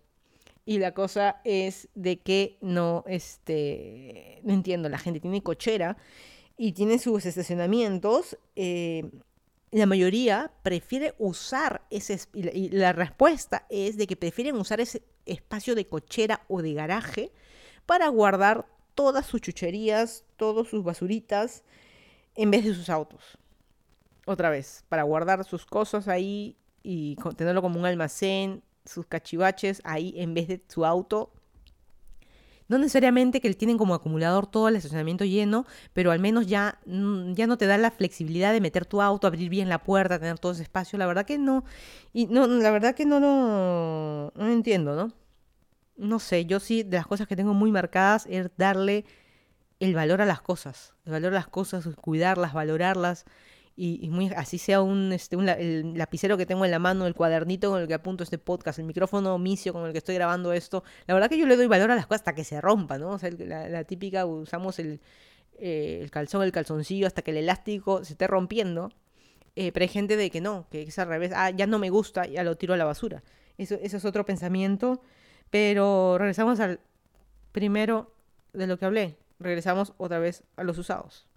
Y la cosa es de que no, este, no entiendo, la gente tiene cochera y tiene sus estacionamientos. Eh, la mayoría prefiere usar ese, y la respuesta es de que prefieren usar ese espacio de cochera o de garaje para guardar todas sus chucherías, todas sus basuritas, en vez de sus autos. Otra vez, para guardar sus cosas ahí y tenerlo como un almacén sus cachivaches ahí en vez de su auto. No necesariamente que tienen como acumulador todo el estacionamiento lleno, pero al menos ya, mm, ya no te da la flexibilidad de meter tu auto, abrir bien la puerta, tener todo ese espacio. La verdad que no. Y no, la verdad que no lo no, entiendo, ¿no? No sé, yo sí, de las cosas que tengo muy marcadas es darle el valor a las cosas. El valor a las cosas, cuidarlas, valorarlas y, muy, así sea un, este, un, el lapicero que tengo en la mano, el cuadernito con el que apunto este podcast, el micrófono misio con el que estoy grabando esto, la verdad que yo le doy valor a las cosas hasta que se rompa, ¿no? O sea, la, típica, usamos el, eh, el calzón, el calzoncillo hasta que el elástico se esté rompiendo, eh, pero hay gente de que no, que es al revés, ah, ya no me gusta, ya lo tiro a la basura. Eso, eso es otro pensamiento, pero regresamos al primero de lo que hablé, regresamos otra vez a los usados.